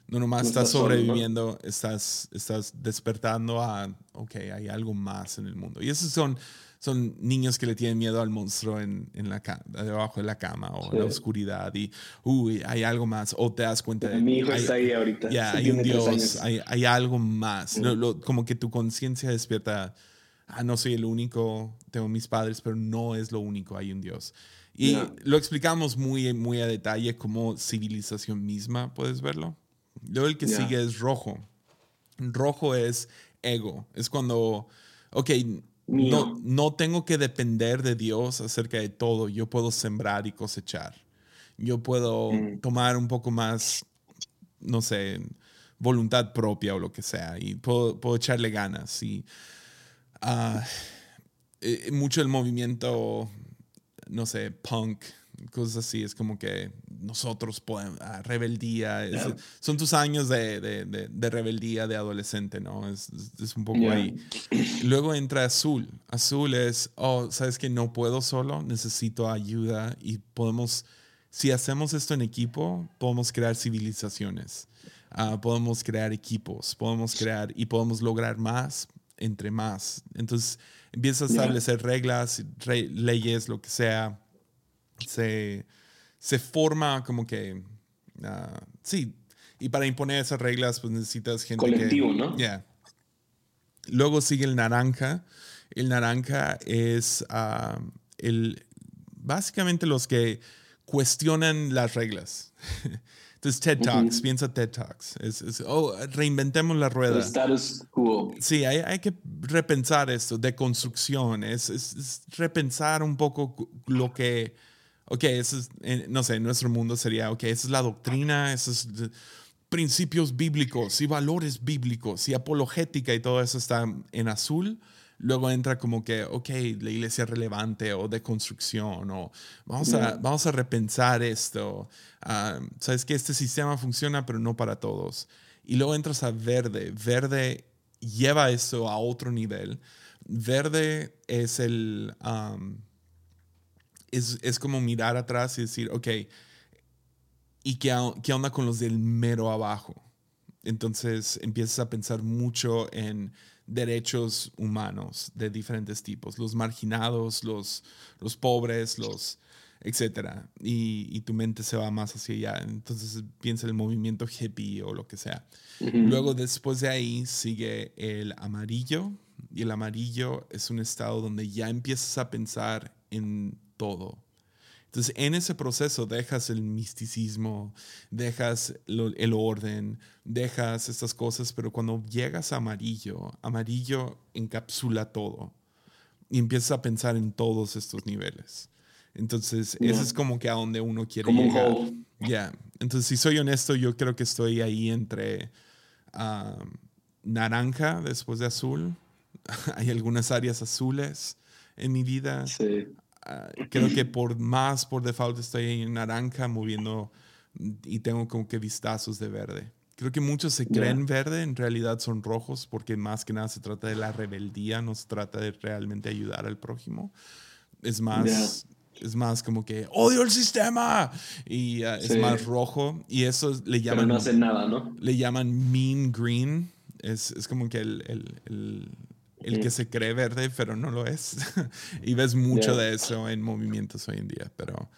A: No nomás estás sobreviviendo, estás, estás despertando a, ok, hay algo más en el mundo. Y esos son son niños que le tienen miedo al monstruo en, en la debajo de la cama o en la oscuridad y, uy, hay algo más. O te das cuenta de...
B: Mi hijo está ahí ahorita.
A: Ya, hay un Dios, hay, hay, algo más. como que tu conciencia despierta, ah, no soy el único, tengo mis padres, pero no es lo único, hay un Dios. Y lo explicamos muy, muy a detalle como civilización misma, puedes verlo. Luego el que sigue es rojo. Rojo es ego, es cuando, ok, no, no tengo que depender de Dios acerca de todo. Yo puedo sembrar y cosechar. Yo puedo mm. tomar un poco más, no sé, voluntad propia o lo que sea. Y puedo, puedo echarle ganas. Y uh, mucho el movimiento, no sé, punk cosas así. Es como que nosotros podemos, ah, rebeldía. son tus años de, de, de, rebeldía de adolescente, ¿no? Es, es un poco ahí. Luego entra azul. Azul es, oh, sabes que no puedo solo, necesito ayuda y podemos, si hacemos esto en equipo, podemos crear civilizaciones. Ah, podemos crear equipos, podemos crear y podemos lograr más entre más. Entonces empiezas a establecer reglas, leyes, lo que sea se, se forma como que, uh, sí, y para imponer esas reglas pues necesitas gente
B: Colectivo, ¿no?
A: Ya. Luego sigue el naranja. El naranja es uh, el, básicamente los que cuestionan las reglas. Entonces, TED Talks, piensa TED Talks. Es, oh, reinventemos la rueda. El
B: status quo.
A: Sí, hay, hay, que repensar esto, de construcción. Es, es, repensar un poco lo que ok, eso es, eh, no sé, en nuestro mundo sería, ok, esa es la doctrina, esos principios bíblicos y valores bíblicos y apologética y todo eso está en azul. Luego entra como que, ok, la iglesia relevante o de construcción o vamos a, vamos a repensar esto. Ah, Sabes que este sistema funciona, pero no para todos. Y luego entras a verde. Verde lleva eso a otro nivel. Verde es el es, como mirar atrás y decir, ok, ¿y qué, qué onda con los del mero abajo? Entonces empiezas a pensar mucho en derechos humanos de diferentes tipos, los marginados, los, los pobres, los etcétera, y, tu mente se va más hacia allá. Entonces piensa en el movimiento hippie o lo que sea. Luego, después de ahí, sigue el amarillo, y el amarillo es un estado donde ya empiezas a pensar en todo. Entonces, en ese proceso dejas el misticismo, dejas el orden, dejas estas cosas, pero cuando llegas a amarillo, amarillo encapsula todo y empiezas a pensar en todos estos niveles. Entonces, ese es como que a donde uno quiere llegar. Ya. Entonces, si soy honesto, yo creo que estoy ahí entre naranja después de azul. Hay algunas áreas azules en mi vida.
B: Sí.
A: Ah, creo que por más por default estoy en naranja moviendo y tengo como que vistazos de verde. Creo que muchos se creen verde, en realidad son rojos porque más que nada se trata de la rebeldía, no se trata de realmente ayudar al prójimo. Es más, es más como que odio el sistema y ah, es más rojo y eso le llaman...
B: no hacen nada, ¿no?
A: Le llaman mean green. Es, es como que el, el, el, el que se cree verde, pero no lo es. y ves mucho de eso en movimientos hoy en día, pero...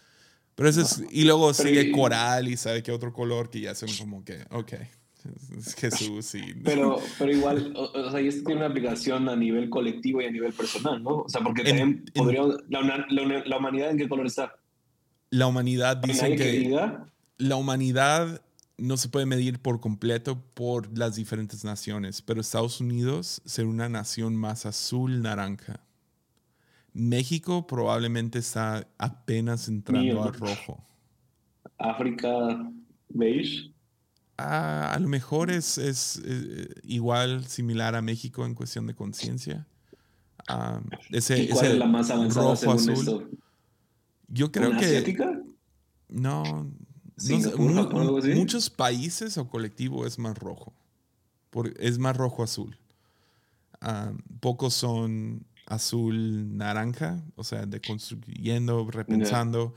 A: Pero eso es, y luego sigue coral y sabe que otro color que ya son como que, ok, es Jesús y...
B: Pero, pero igual, o, sea, y esto tiene una aplicación a nivel colectivo y a nivel personal, ¿no? O sea, porque también podría... La, la, humanidad en qué color está?
A: La humanidad dice que... la humanidad no se puede medir por completo por las diferentes naciones, pero Estados Unidos ser una nación más azul-naranja. México probablemente está apenas entrando a rojo.
B: África beige.
A: Ah, a lo mejor es, es, eh, igual, similar a México en cuestión de conciencia. Ah, ese,
B: cuál es la más avanzada rojo azul.
A: Yo creo que. Asiática? No. Muchos países o colectivo es más rojo. es más rojo azul. Ah, pocos son azul naranja, o sea, de construyendo, repensando.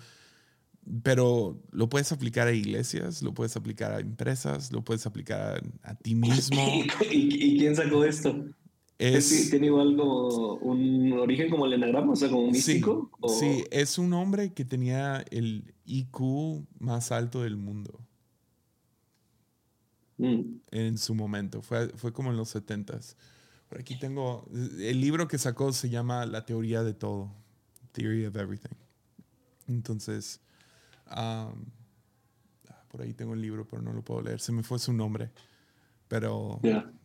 A: Pero lo puedes aplicar a iglesias, lo puedes aplicar a empresas, lo puedes aplicar a, ti mismo.
B: ¿Y, quién sacó esto? Es, ¿Tiene igual como un origen como el enagrama, o sea, como un místico?
A: Sí, es un hombre que tenía el IQ más alto del mundo. Mm. En su momento, fue, fue como en los setentas. Por aquí tengo, el libro que sacó se llama La teoría de todo, Theory of Everything. Entonces, por ahí tengo el libro, pero no lo puedo leer. Se me fue su nombre, pero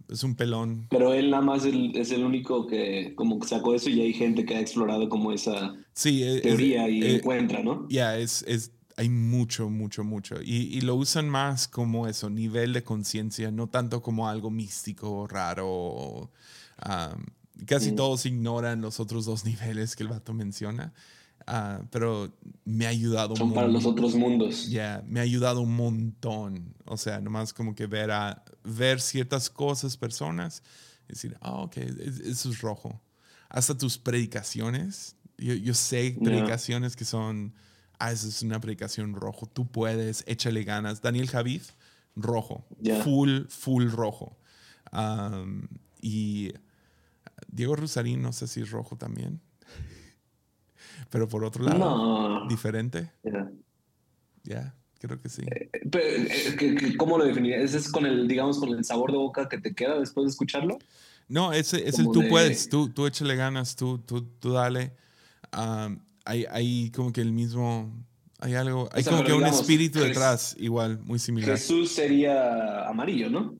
A: es un pelón.
B: Pero él nada más es el único que como sacó eso y hay gente que ha explorado como esa teoría y eh, encuentra, ¿no?
A: Ya, es, es, hay mucho, mucho, mucho. Y, y, lo usan más como eso, nivel de conciencia, no tanto como algo místico, raro casi mm. todos ignoran los otros dos niveles que el vato menciona. Ah, pero me ha ayudado
B: Son para los otros mundos.
A: Ya, me ha ayudado un montón. O sea, nomás como que ver, a, ver ciertas cosas, personas, decir, ah, ok, eso es rojo. Hasta tus predicaciones. Yo, yo sé predicaciones que son, ah, esa es una predicación rojo. Tú puedes, échale ganas. Daniel Javid, rojo. Full, full rojo. y Diego Rusarín, no sé si es rojo también. Pero por otro lado, diferente. Ya, creo que sí. Eh,
B: eh, ¿Cómo lo definirías? ¿Ese es con el, digamos, con el sabor de boca que te queda después de escucharlo?
A: No, ese es el tú puedes, tú, tú échale ganas, tú, tú, tú dale. hay, hay como que el mismo, hay algo, hay como que un espíritu detrás, igual, muy similar.
B: Jesús sería amarillo, ¿no?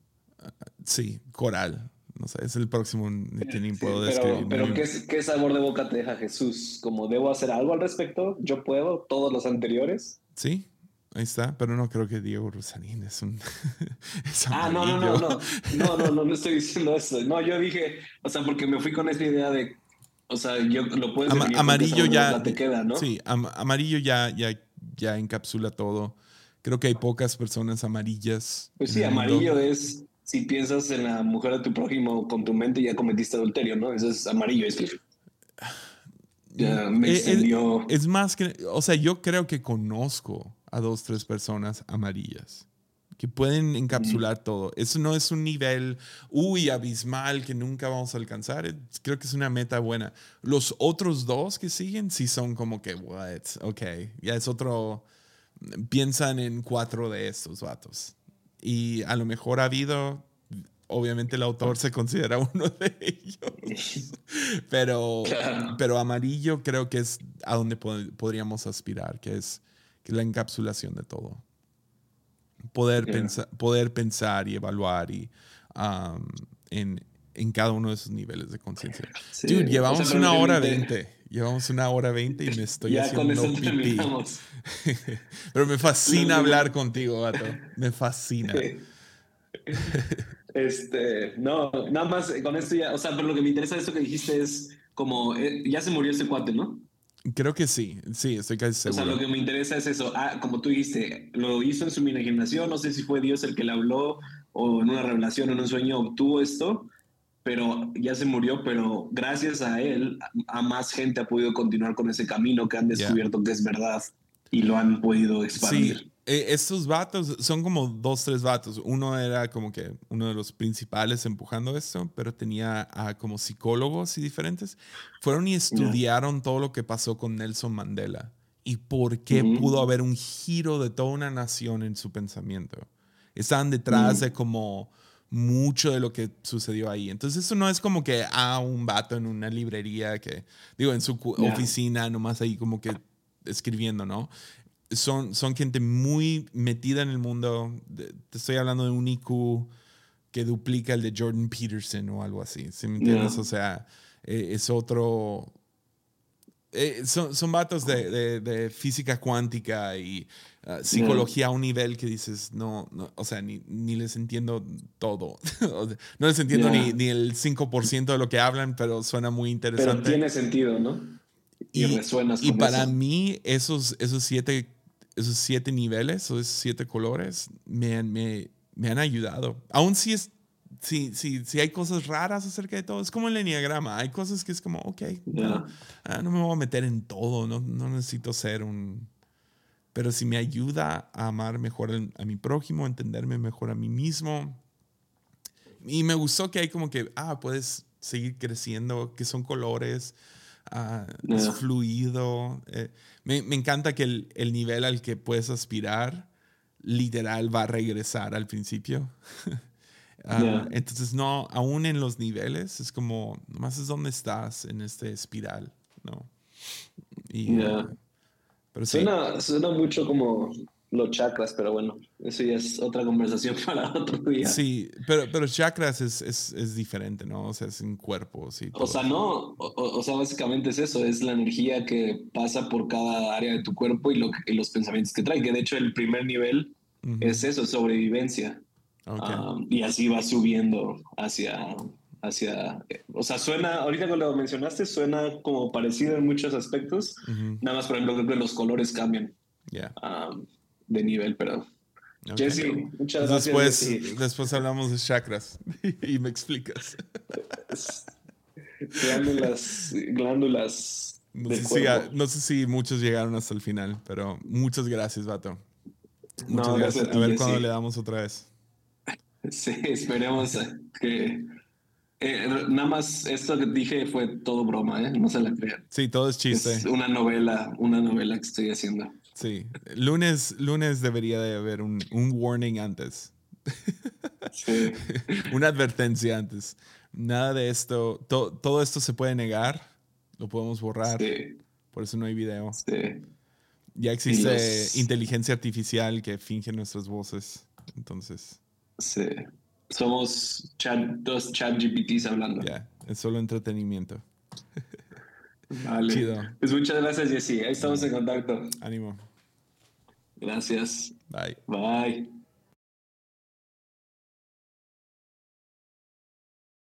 A: sí, coral. No sé, es el próximo ni puedo describir.
B: Pero, ¿qué, ¿qué, sabor de boca te deja Jesús? ¿Como debo hacer algo al respecto? ¿Yo puedo? ¿Todos los anteriores?
A: Sí, ahí está. Pero no creo que Diego Rosarín es un.
B: ah, no, no, no, no. No, no, no, no estoy diciendo eso. No, yo dije, o sea, porque me fui con esa idea de. O sea, yo lo puedes
A: Ama, Amarillo ya.
B: Te queda, ¿no?
A: Sí, amarillo ya, ya, ya encapsula todo. Creo que hay pocas personas amarillas.
B: Pues sí, amarillo es si piensas en la mujer de tu prójimo con tu mente, ya cometiste adulterio, ¿no? Eso es amarillo, es que ya me eh, extendió.
A: Es, más que, o sea, yo creo que conozco a dos, tres personas amarillas que pueden encapsular todo. Eso no es un nivel, uy, abismal que nunca vamos a alcanzar. Creo que es una meta buena. Los otros dos que siguen sí son como que, what, ok, ya es otro, piensan en cuatro de estos vatos y a lo mejor ha habido, obviamente el autor se considera uno de ellos, pero, pero amarillo creo que es a donde podríamos aspirar, que es, la encapsulación de todo. Poder, pensar, poder pensar y evaluar y, um, en, en cada uno de esos niveles de conciencia. Dude, llevamos una hora veinte. Llevamos una hora veinte y me estoy haciendo pipí. Pero me fascina hablar contigo, vato. Me fascina.
B: Este, no, nada más con esto ya, o sea, pero lo que me interesa de esto que dijiste es como, eh, ya se murió ese cuate, ¿no?
A: Creo que sí, sí, estoy casi seguro.
B: O sea, lo que me interesa es eso. Ah, como tú dijiste, lo hizo en su imaginación, no sé si fue Dios el que le habló o en una revelación, en un sueño obtuvo esto, pero ya se murió, pero gracias a él, a más gente ha podido continuar con ese camino que han descubierto que es verdad y lo han podido expandir. Sí.
A: Eh, estos vatos son como dos, tres vatos. Uno era como que uno de los principales empujando esto, pero tenía como psicólogos y diferentes. Fueron y estudiaron todo lo que pasó con Nelson Mandela y por qué pudo haber un giro de toda una nación en su pensamiento. Estaban detrás de como mucho de lo que sucedió ahí. Entonces eso no es como que, ah, un vato en una librería que, digo, en su oficina, nomás ahí como que escribiendo, ¿no? Son, son gente muy metida en el mundo. Te estoy hablando de un IQ que duplica el de Jordan Peterson o algo así. ¿Sí me entiendes? O sea, eh, es otro. Eh, son, son vatos de, de, física cuántica y ah, psicología a un nivel que dices, no, no o sea, ni, ni, les entiendo todo. no les entiendo ni, ni, el 5% de lo que hablan, pero suena muy interesante.
B: Pero tiene sentido, ¿no?
A: Y, y, y para mí, esos, esos siete esos siete niveles esos siete colores me han, me, me han ayudado. Aún si, es, si, si, si hay cosas raras acerca de todo, es como el enneagrama. Hay cosas que es como, ok, no, ah, no, me voy a meter en todo, no, no necesito ser un... Pero si me ayuda a amar mejor a mi prójimo, entenderme mejor a mí mismo. Y me gustó que hay como que, ah, puedes seguir creciendo, que son colores, ah, es fluido. Eh, me, me, encanta que el, el, nivel al que puedes aspirar literal va a regresar al principio. Ah, entonces, no, aún en los niveles, es como, nomás es donde estás en este espiral, ¿no?
B: Y, pero suena, suena mucho como los chakras, pero bueno, eso ya es otra conversación para otro día.
A: Sí, pero, pero chakras es, es, es diferente, ¿no? O sea, es un cuerpo, sí.
B: O sea, no, o, sea, básicamente es eso, es la energía que pasa por cada área de tu cuerpo y, lo los pensamientos que trae, que de hecho el primer nivel es eso, sobrevivencia. y así va subiendo hacia, hacia, o sea, suena, ahorita cuando lo mencionaste, suena como parecido en muchos aspectos, nada más por ejemplo creo que los colores cambian.
A: Ya
B: de nivel, pero... Jesse, muchas gracias.
A: Después hablamos de chakras y me explicas.
B: glándulas, glándulas.
A: No sé, si, no sé, si, muchos llegaron hasta el final, pero muchas gracias, Vato. Muchas gracias. A, ver cuándo le damos otra vez.
B: Sí, esperemos que. Eh, nada más esto que dije fue todo broma, ¿eh? No se la crean.
A: Sí, todo es chiste.
B: Es una novela, una novela que estoy haciendo.
A: Sí, lunes, lunes debería de haber un, un warning antes. Sí. Una advertencia antes. Nada de esto, todo esto se puede negar, lo podemos borrar. Sí. Por eso no hay video.
B: Sí.
A: Ya existe inteligencia artificial que finge nuestras voces. Entonces.
B: Sí. Somos dos chat GPTs hablando.
A: Ya, es solo entretenimiento.
B: Vale. Chido. Pues muchas gracias, Jesse. Ahí estamos en contacto.
A: Ánimo.
B: Gracias.
A: Bye.
B: Bye.